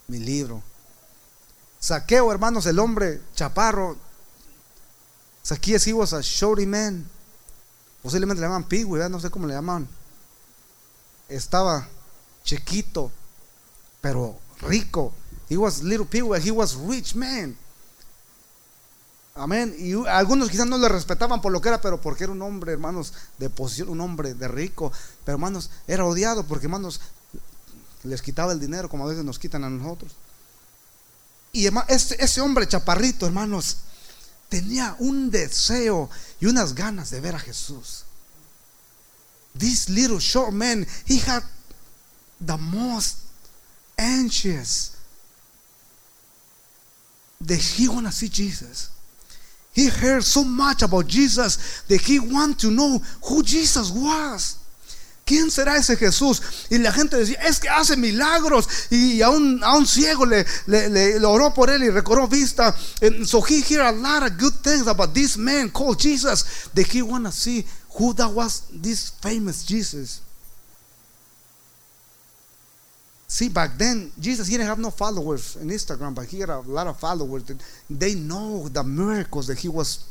mi libro. Saqueo, hermanos, el hombre chaparro. Zacchaeus, he was a shorty man. Posiblemente le llaman pigui, no sé cómo le llaman. Estaba chiquito, pero rico. He was little people, he was rich man. Amén. Y algunos quizás no le respetaban por lo que era, pero porque era un hombre, hermanos, de posición, un hombre de rico. Pero hermanos, era odiado porque, hermanos, les quitaba el dinero como a veces nos quitan a nosotros. Y ese, ese hombre chaparrito, hermanos, tenía un deseo y unas ganas de ver a Jesús. This little short man, he had the most anxious that he want to see Jesus. He heard so much about Jesus that he want to know who Jesus was. ¿Quién será ese Jesús? Y la gente decía, es que hace milagros. Y a un, a un ciego le, le, le, oró por él y recobró vista. And so he heard a lot of good things about this man called Jesus. That he want to see who that was this famous Jesus. See, back then, Jesus he didn't have no followers in Instagram, but he had a lot of followers. They know the miracles that he was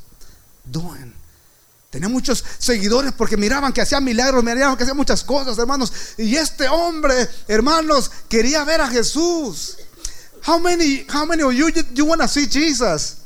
doing. Tenía muchos seguidores porque miraban que hacía milagros, miraban que hacía muchas cosas, hermanos. Y este hombre, hermanos, quería ver a Jesús. How many, how many of you you want to see Jesus?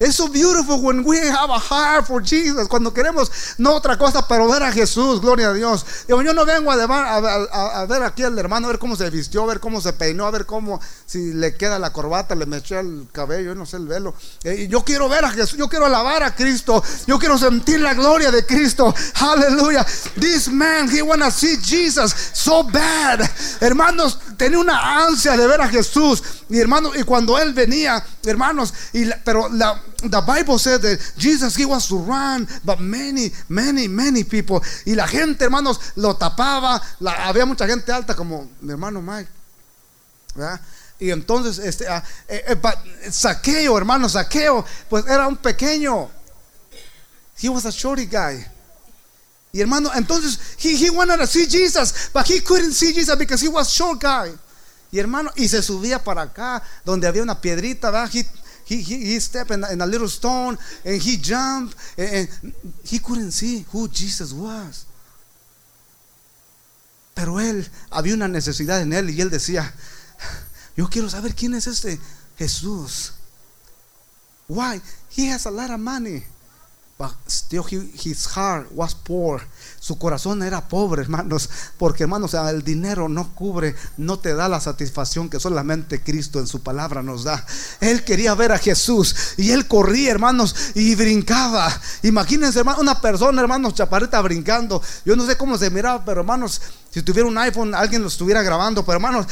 Es so beautiful when we have a heart for Jesus. Cuando queremos no otra cosa, pero ver a Jesús, gloria a Dios. Yo, no vengo a, ver aquí al hermano, a ver cómo se vistió, a ver cómo se peinó, a ver cómo, si le queda la corbata, le meché el cabello, no sé, el velo. Eh, yo quiero ver a Jesús, yo quiero alabar a Cristo, yo quiero sentir la gloria de Cristo. Aleluya. This man, he wanna see Jesus so bad. Hermanos, tenía una ansia de ver a Jesús. Y hermanos, y cuando él venía, hermanos, y pero la the Bible said that Jesus he was surrounded but many, many, many people. Y la gente, hermanos, lo tapaba. había mucha gente alta como mi hermano Mike. Y entonces, este, uh, eh, eh, saqueo, hermano, saqueo, pues era un pequeño. He was a shorty guy. Y hermano, entonces, he, he wanted to see Jesus, but he couldn't see Jesus because he was short guy. Y hermano, y se subía para acá, donde había una piedrita, ¿verdad? he, he, he stepped in, in, a little stone and he jumped and, and he couldn't see who Jesus was. Pero él, había una necesidad en él y él decía, yo quiero saber quién es este Jesús. Why? He has a lot of money. But still his heart was poor. Su corazón era pobre, hermanos, porque hermanos, el dinero no cubre, no te da la satisfacción que solamente Cristo en su palabra nos da. Él quería ver a Jesús y él corría, hermanos, y brincaba. Imagínense, hermano, una persona, hermanos, chaparrita brincando. Yo no sé cómo se miraba, pero hermanos, si tuviera un iPhone, alguien lo estuviera grabando. Pero hermanos,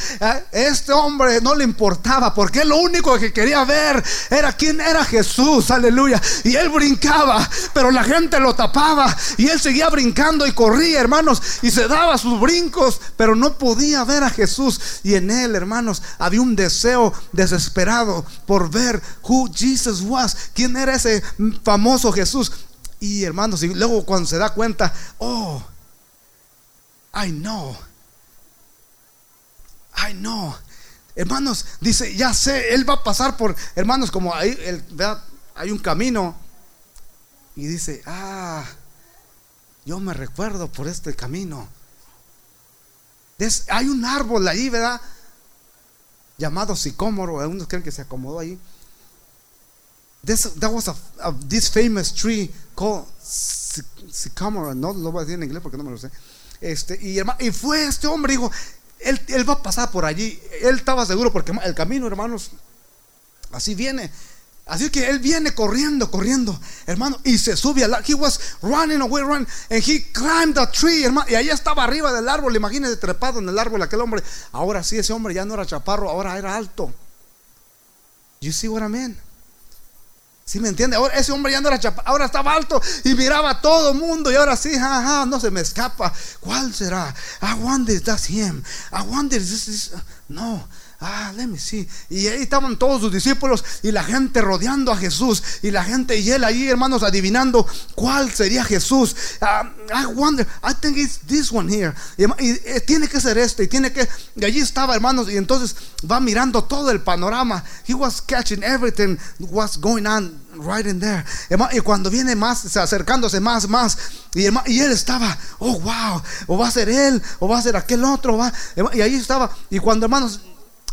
este hombre no le importaba porque lo único que quería ver era quién era Jesús. Aleluya. Y él brincaba, pero la gente lo tapaba. Y él seguía brincando y corría, hermanos. Y se daba sus brincos, pero no podía ver a Jesús. Y en él, hermanos, había un deseo desesperado por ver who Jesus was. ¿Quién era ese famoso Jesús? Y hermanos, y luego cuando se da cuenta, oh I know. I know. Hermanos, dice, ya sé, él va a pasar por, hermanos, como ahí, hay un camino. Y dice, ah, yo me recuerdo por este camino. hay un árbol ahí, ¿verdad? Llamado sicómoro. Algunos creen que se acomodó ahí. This, that was a, this famous tree called sycamore. No lo voy a decir en inglés porque no me lo sé. Este, y, y fue este hombre, dijo, él va a pasar por allí. Él estaba seguro porque el camino, hermanos, Así viene. Así que él viene corriendo, corriendo, hermano, y se sube al He was running away, running, and he climbed the tree, hermano, y ahí estaba arriba del árbol. Imagínese trepado en el árbol aquel hombre. Ahora sí, ese hombre ya no era chaparro, ahora era alto. You see what I mean? ¿Sí me entiende? Ahora ese hombre ya no era chaparro, ahora estaba alto y miraba a todo el mundo. Y ahora sí, jaja, no se me escapa. ¿Cuál será? I wonder if that's him. I wonder if this is. No. Ah, let me see. Y ahí estaban todos sus discípulos y la gente rodeando a Jesús. Y la gente y él ahí, hermanos, adivinando cuál sería Jesús. Ah, I wonder, I think it's this one here. Y, eh, tiene que ser este. Y tiene que. Y allí estaba, hermanos. Y entonces va mirando todo el panorama. He was catching everything what's going on right in there. Y cuando viene más, acercándose más, más. Y, y él estaba, oh wow, o va a ser él, o va a ser aquel otro. Va. Y ahí estaba. Y cuando, hermanos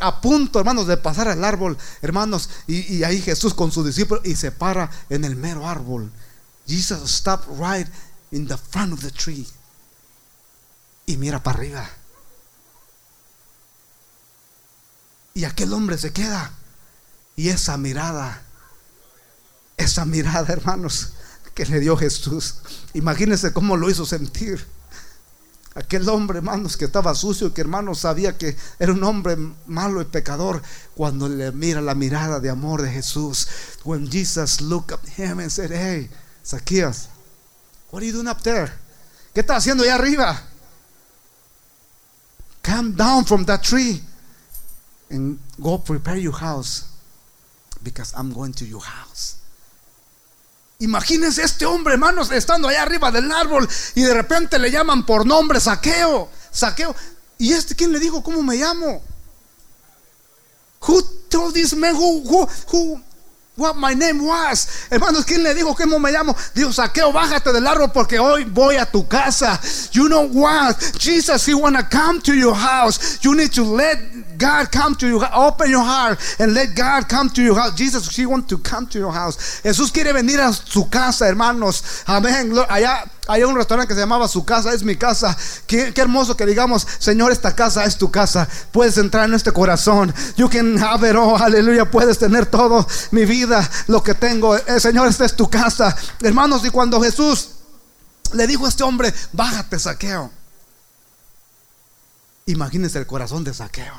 a punto, hermanos, de pasar al árbol, hermanos, y, ahí Jesús con su discípulo y se para en el mero árbol. Jesus stopped right in the front of the tree y mira para arriba. Y aquel hombre se queda y esa mirada, esa mirada, hermanos, que le dio Jesús, imagínense cómo lo hizo sentir. Aquel hombre, hermanos, que estaba sucio y que hermanos sabía que era un hombre malo y pecador, cuando le mira la mirada de amor de Jesús. When Jesus looked at him and said, Hey, Zacchaeus, what are you doing up there? ¿Qué estás haciendo allá arriba? Come down from that tree and go prepare your house because I'm going to your house. Imagínense este hombre, hermanos, estando allá arriba del árbol y de repente le llaman por nombre saqueo, saqueo. ¿Y este quién le dijo cómo me llamo? Who told this man who, who, who what my name was. Hermanos, ¿quién le dijo cómo me llamo? Dios, saqueo, bájate del árbol porque hoy voy a tu casa. You know what? Jesus, he wanna come to your house. You need to let God come to you. Open your heart and let God come to your house. Jesus, He wants to come to your house. Jesús quiere venir a su casa, hermanos. Amén. Allá hay un restaurante que se llamaba Su casa es mi casa. Qué, hermoso que digamos, Señor, esta casa es tu casa. Puedes entrar en este corazón. You can have it all. Aleluya. Puedes tener todo mi vida, lo que tengo. Eh, Señor, esta es tu casa. Hermanos, y cuando Jesús le dijo a este hombre, bájate, saqueo. Imagínense el corazón de saqueo.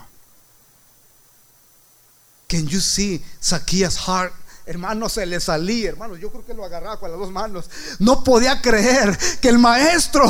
Can you see Zacchaeus' heart? Hermano, se le salía, hermano. Yo creo que lo agarraba con las dos manos. No podía creer que el maestro,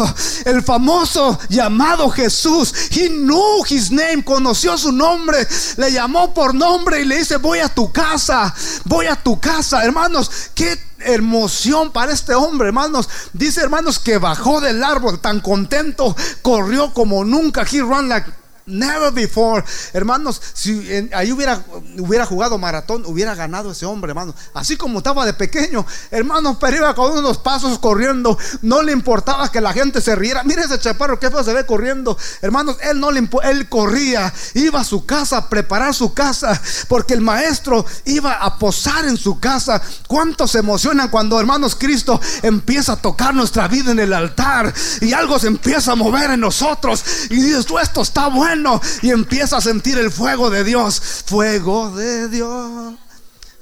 el famoso llamado Jesús, he knew his name, conoció su nombre, le llamó por nombre y le dice: Voy a tu casa, voy a tu casa, hermanos. Qué emoción para este hombre, hermanos. Dice, hermanos, que bajó del árbol tan contento, corrió como nunca. He ran like Never before. Hermanos, si ahí hubiera, hubiera jugado maratón, hubiera ganado ese hombre, hermano. Así como estaba de pequeño, hermanos, pero iba con unos pasos corriendo. No le importaba que la gente se riera. Mire ese chaparro que se ve corriendo. Hermanos, él no le él corría. Iba a su casa a preparar su casa. Porque el maestro iba a posar en su casa. ¿Cuántos se emocionan cuando, hermanos, Cristo empieza a tocar nuestra vida en el altar? Y algo se empieza a mover en nosotros. Y dices, esto está bueno y empieza a sentir el fuego de Dios. Fuego de Dios,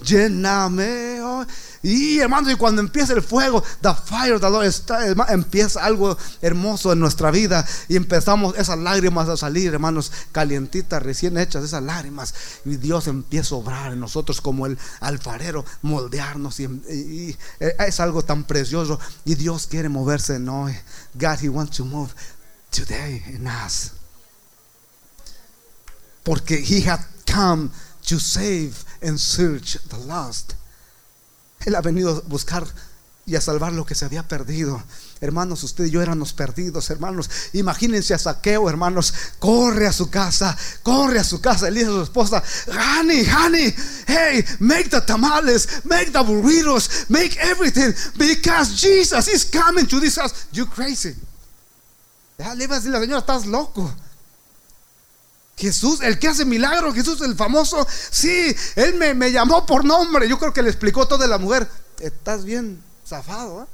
lléname hoy. Y hermanos, y cuando empieza el fuego, the fire the empieza algo hermoso en nuestra vida y empezamos esas lágrimas a salir, hermanos, calientitas, recién hechas, esas lágrimas. Y Dios empieza a obrar en nosotros como el alfarero, moldearnos. Y, es algo tan precioso. Y Dios quiere moverse en hoy. God, He wants to move today in us porque he had come to save and search the lost. Él ha venido a buscar y a salvar lo que se había perdido. Hermanos, usted y yo éramos perdidos, hermanos. Imagínense a Saqueo, hermanos. Corre a su casa, corre a su casa. Él dice a su esposa: Honey, honey, hey, make the tamales, make the burritos, make everything because Jesus is coming to this house. You crazy. Le iba a decir la señora: Estás loco. Jesús, el que hace milagros, Jesús, el famoso, sí, él me, llamó por nombre. Yo creo que le explicó todo de la mujer. Estás bien zafado. ¿eh?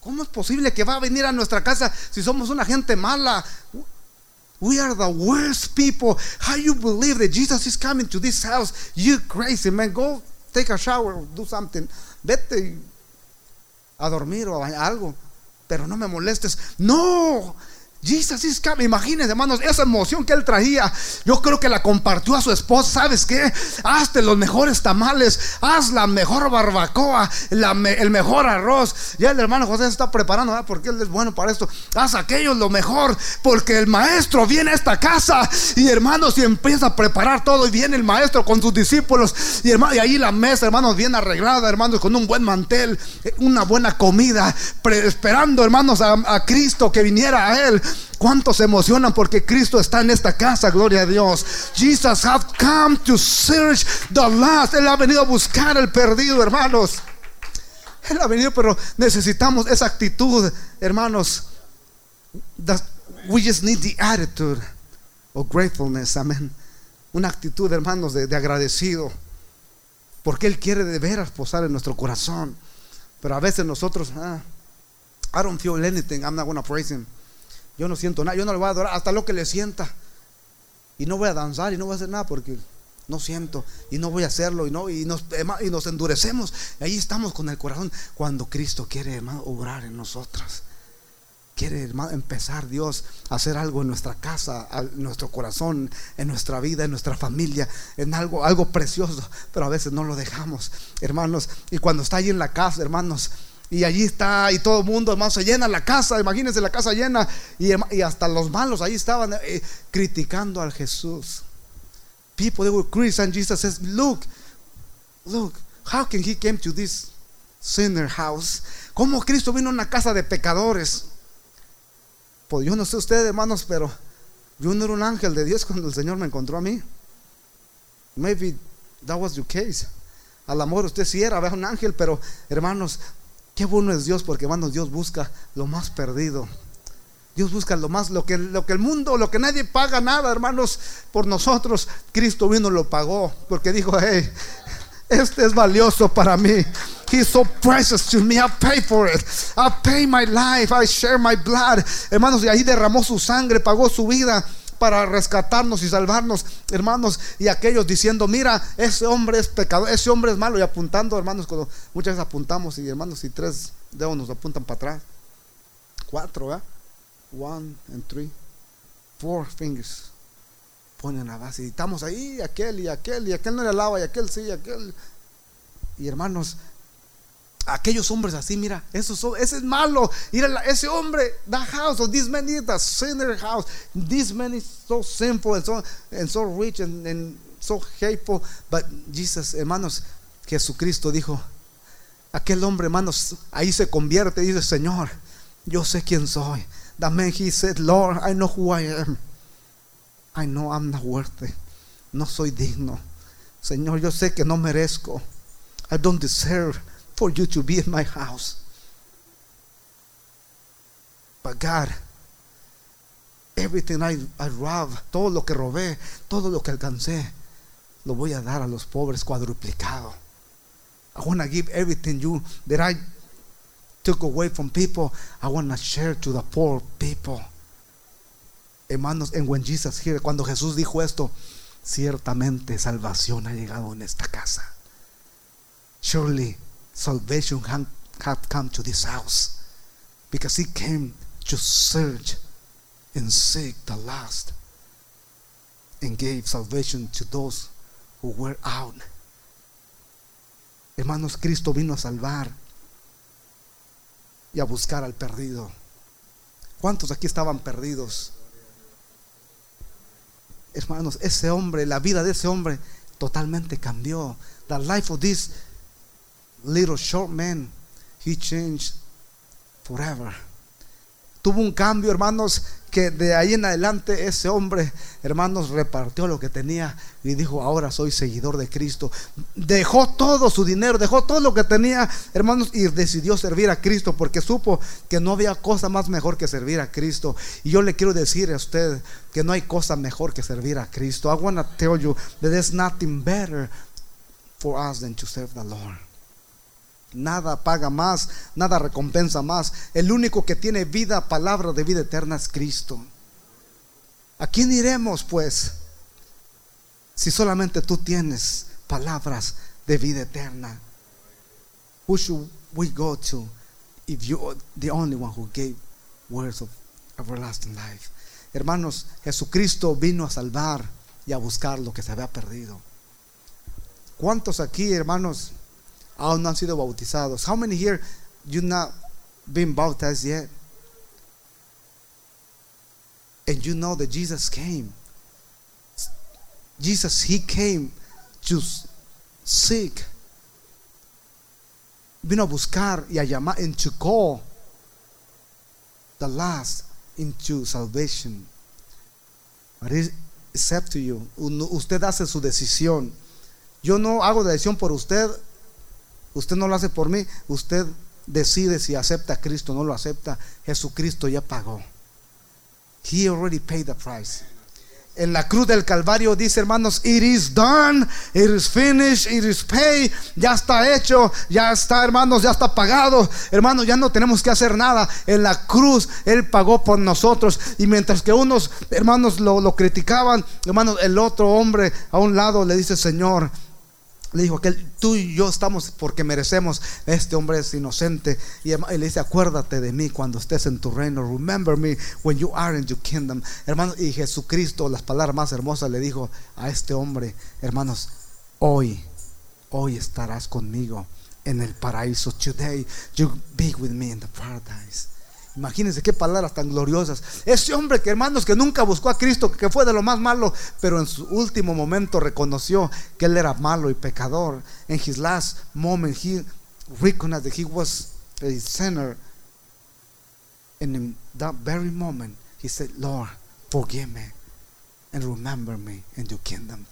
¿Cómo es posible que va a venir a nuestra casa si somos una gente mala? We are the worst people. How you believe that Jesus is coming to this house? You crazy man. Go take a shower, do something. Vete a dormir o a algo. Pero no me molestes. No. Jesus is coming. Imagínense, hermanos, esa emoción que él traía. Yo creo que la compartió a su esposa. ¿Sabes qué? Hazte los mejores tamales. Haz la mejor barbacoa. el mejor arroz. Ya el hermano José se está preparando. Porque él es bueno para esto. Haz aquello lo mejor. Porque el maestro viene a esta casa. Y hermanos, y empieza a preparar todo. Y viene el maestro con sus discípulos. Y, hermano, y ahí la mesa, hermanos, bien arreglada, hermanos, con un buen mantel. Una buena comida. esperando, hermanos, a Cristo que viniera a él. ¿Cuántos se emocionan porque Cristo está en esta casa? Gloria a Dios. Jesus have come to search the lost. Él ha venido a buscar el perdido, hermanos. Él ha venido, pero necesitamos esa actitud, hermanos. we just need the attitude of gratefulness. Amén. Una actitud, hermanos, de, agradecido. Porque Él quiere de veras posar en nuestro corazón. Pero a veces nosotros, ah, I don't feel anything. I'm not going to praise Him. Yo no siento nada, yo no le voy a adorar hasta lo que le sienta. Y no voy a danzar y no voy a hacer nada porque no siento y no voy a hacerlo y no y nos, y nos endurecemos. ahí estamos con el corazón cuando Cristo quiere, obrar en nosotros. Quiere, hermano, empezar Dios a hacer algo en nuestra casa, en nuestro corazón, en nuestra vida, en nuestra familia, en algo, algo precioso, pero a veces no lo dejamos, hermanos. Y cuando está ahí en la casa, hermanos, y allí está, y todo el mundo, hermano, se llena la casa. Imagínense la casa llena. Y, hasta los malos ahí estaban eh, criticando al Jesús. People they were and Jesus says, Look, look, how can he came to this sinner house? ¿Cómo Cristo vino a una casa de pecadores? Pues yo no sé ustedes, hermanos, pero yo no era un ángel de Dios cuando el Señor me encontró a mí. Maybe that was your case. Al amor usted sí era, un ángel, pero hermanos, Qué bueno es Dios porque hermanos, Dios busca lo más perdido. Dios busca lo más, lo que, lo que el mundo, lo que nadie paga nada, hermanos, por nosotros. Cristo vino lo pagó porque dijo, hey, este es valioso para mí. He's so precious to me. I pay for it. I pay my life. I share my blood. Hermanos, y ahí derramó su sangre, pagó su vida para rescatarnos y salvarnos, hermanos, y aquellos diciendo, mira, ese hombre es pecador, ese hombre es malo, y apuntando, hermanos, cuando muchas veces apuntamos y hermanos, y tres dedos nos apuntan para atrás, cuatro, ¿eh? One and three, four fingers. Ponen a base y estamos ahí, aquel y aquel, y aquel no le alaba, y aquel sí, y aquel. Y hermanos, aquellos hombres así, mira, eso ese es malo. Mira, ese hombre, the house of this man is the sinner house. This man is so sinful and so, and so rich and, so hateful. But Jesus, hermanos, Jesucristo dijo, aquel hombre, hermanos, ahí se convierte dice, Señor, yo sé quién soy. The man, he said, Lord, I know who I am. I know I'm not worthy. No soy digno. Señor, yo sé que no merezco. I don't deserve for you to be in my house. But God, everything I, I rob, todo lo que robé, todo lo que alcancé, lo voy a dar a los pobres cuadruplicado. I want to give everything you that I took away from people, I want to share to the poor people. Hermanos, en when Jesus here, cuando Jesús dijo esto, ciertamente salvación ha llegado en esta casa. Surely salvation have come to this house because he came to search and seek the lost and gave salvation to those who were out. Hermanos, Cristo vino a salvar y a buscar al perdido. ¿Cuántos aquí estaban perdidos? Hermanos, ese hombre, la vida de ese hombre totalmente cambió. The life of this little short man, he changed forever. Tuvo un cambio, hermanos, que de ahí en adelante ese hombre, hermanos, repartió lo que tenía y dijo, ahora soy seguidor de Cristo. Dejó todo su dinero, dejó todo lo que tenía, hermanos, y decidió servir a Cristo porque supo que no había cosa más mejor que servir a Cristo. Y yo le quiero decir a usted que no hay cosa mejor que servir a Cristo. I want to tell you that there's nothing better for us than to serve the Lord. Nada paga más, nada recompensa más. El único que tiene vida, palabra de vida eterna es Cristo. ¿A quién iremos pues? Si solamente tú tienes palabras de vida eterna. Who should we go to if you are the only one who gave words of everlasting life? Hermanos, Jesucristo vino a salvar y a buscar lo que se había perdido. ¿Cuántos aquí, hermanos, aún no han sido bautizados? How many here you not been baptized yet? And you know that Jesus came. Jesus, He came to seek. Vino a buscar y a llamar and to call the last into salvation. But it's up to you. Usted hace su decisión. Yo no hago decisión por usted. Usted no lo hace por mí. Usted decide si acepta a Cristo o no lo acepta. Jesucristo ya pagó. He already paid the price. En la cruz del Calvario dice, hermanos, it is done, it is finished, it is paid, ya está hecho, ya está, hermanos, ya está pagado. Hermanos, ya no tenemos que hacer nada. En la cruz Él pagó por nosotros. Y mientras que unos hermanos lo, lo criticaban, hermanos, el otro hombre a un lado le dice, Señor, le dijo que tú y yo estamos porque merecemos. Este hombre es inocente. Y le dice: Acuérdate de mí cuando estés en tu reino. Remember me when you are in your kingdom. Hermanos, y Jesucristo, las palabras más hermosas, le dijo a este hombre: Hermanos, hoy, hoy estarás conmigo en el paraíso. Today, you be with me in the paradise. Imagínense qué palabras tan gloriosas. Ese hombre que hermanos que nunca buscó a Cristo, que fue de lo más malo, pero en su último momento reconoció que él era malo y pecador. En his last moment he recognized that he was a sinner. And in that very moment he said, Lord, forgive me and remember me in your kingdom.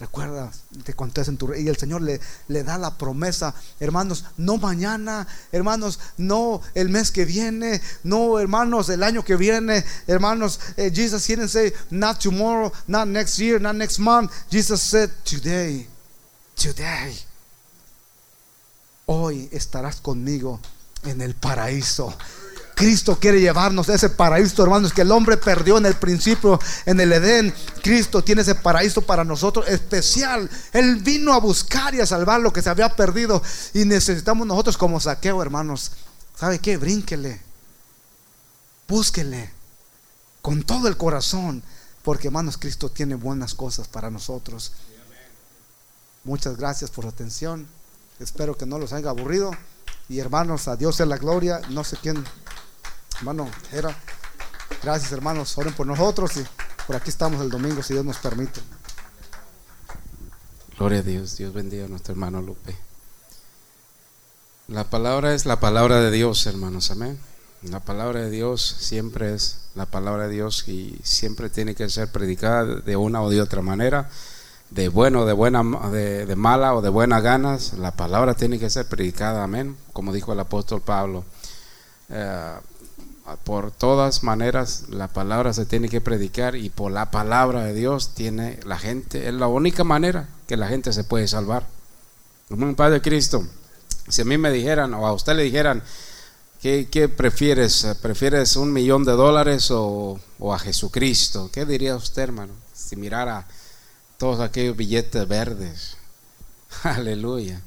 Recuerda, te conté en tu y el Señor le, le da la promesa, hermanos, no mañana, hermanos, no el mes que viene, no hermanos, el año que viene, hermanos. Eh, Jesus didn't say not tomorrow, not next year, not next month. Jesus said today, today. Hoy estarás conmigo en el paraíso. Cristo quiere llevarnos a ese paraíso, hermanos, que el hombre perdió en el principio, en el Edén. Cristo tiene ese paraíso para nosotros especial. Él vino a buscar y a salvar lo que se había perdido. Y necesitamos nosotros como saqueo, hermanos. ¿Sabe qué? Brínquele. Búsquele. Con todo el corazón. Porque, hermanos, Cristo tiene buenas cosas para nosotros. Muchas gracias por su atención. Espero que no los haya aburrido. Y hermanos, a Dios sea la gloria. No sé quién Hermano. Gracias, hermanos. Oren por nosotros y por aquí estamos el domingo, si Dios nos permite. Gloria a Dios. Dios bendiga a nuestro hermano Lupe. La palabra es la palabra de Dios, hermanos. Amén. La palabra de Dios siempre es la palabra de Dios y siempre tiene que ser predicada de una o de otra manera, de bueno, de buena, de, mala o de buenas ganas. La palabra tiene que ser predicada, amén, como dijo el apóstol Pablo. Eh, por todas maneras la palabra se tiene que predicar y por la palabra de Dios tiene la gente, es la única manera que la gente se puede salvar. Un Padre Cristo, si a mí me dijeran o a usted le dijeran, ¿qué, qué prefieres? ¿Prefieres un millón de dólares o, o, a Jesucristo? ¿Qué diría usted, hermano? Si mirara todos aquellos billetes verdes. [LAUGHS] Aleluya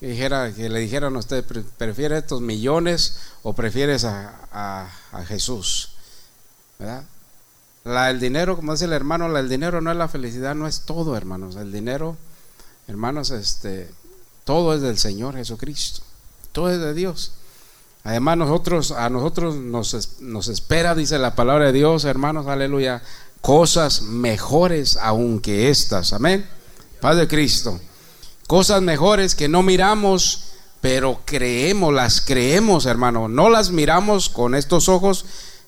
que, dijera, que le dijeran a usted, ¿prefiere estos millones o prefieres a, Jesús? ¿Verdad? La, el dinero, como dice el hermano, la, el dinero no es la felicidad, no es todo, hermanos. El dinero, hermanos, este, todo es del Señor Jesucristo, todo es de Dios. Además, nosotros, a nosotros nos, nos espera, dice la palabra de Dios, hermanos, aleluya, cosas mejores aún que estas. Amén. Paz de Cristo cosas mejores que no miramos, pero creemos, las creemos, hermano. No las miramos con estos ojos,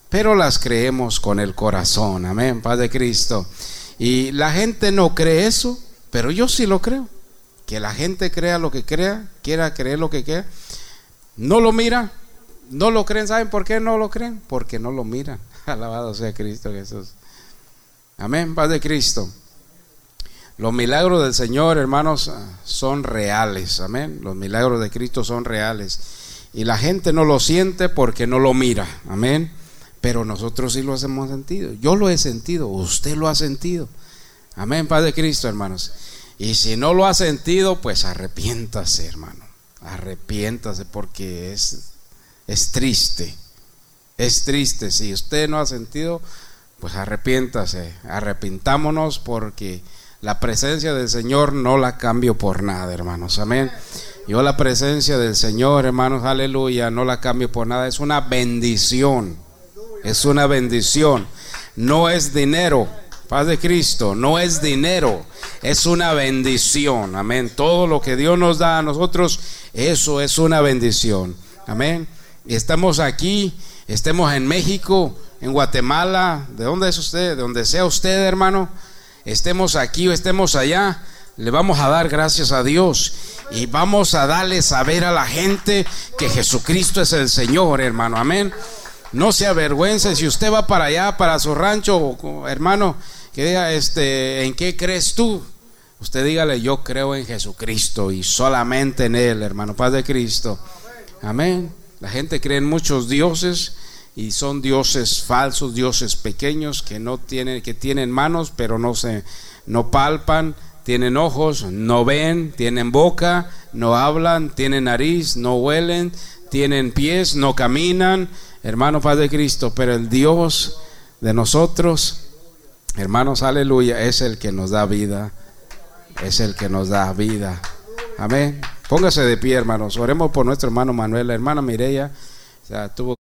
pero las creemos con el corazón. Amén, Paz de Cristo. Y la gente no cree eso, pero yo sí lo creo. Que la gente crea lo que crea, quiera creer lo que quiera. No lo mira, no lo creen. ¿Saben por qué no lo creen? Porque no lo miran. [LAUGHS] Alabado sea Cristo Jesús. Amén, paz de Cristo. Los milagros del Señor, hermanos, son reales. Amén. Los milagros de Cristo son reales. Y la gente no lo siente porque no lo mira. Amén. pero nosotros sí lo hemos sentido. Yo lo he sentido, usted lo ha sentido. Amén, Padre Cristo, hermanos. Y si no lo ha sentido, pues arrepiéntase, hermano. Arrepiéntase porque es, es triste. Es triste. Si usted no ha sentido, pues arrepiéntase. Arrepintámonos porque la presencia del Señor no la cambio por nada, hermanos. Amén. Yo la presencia del Señor, hermanos, aleluya, no la cambio por nada. Es una bendición. Es una bendición. No es dinero. Paz de Cristo, no es dinero, es una bendición. Amén. Todo lo que Dios nos da a nosotros, eso es una bendición. Amén. Y estamos aquí, estemos en México, en Guatemala, ¿de dónde es usted? De donde sea usted, hermano. Estemos aquí o estemos allá, le vamos a dar gracias a Dios y vamos a darle saber a la gente que Jesucristo es el Señor, hermano. Amén. No se avergüence si usted va para allá, para su rancho, hermano que diga, este, ¿en qué crees tú? Usted dígale, yo creo en Jesucristo y solamente en Él, hermano, Padre Cristo. Amén. La gente cree en muchos dioses y son dioses falsos, dioses pequeños que no tienen, que tienen manos, pero no se, no palpan, tienen ojos, no ven, tienen boca, no hablan, tienen nariz, no huelen, tienen pies, no caminan, hermano Padre Cristo, pero el Dios de nosotros Hermanos, aleluya, es el que nos da vida. Es el que nos da vida. Amén. Póngase de pie, hermanos. Oremos por nuestro hermano Manuel, la hermana Mireya. O sea, tuvo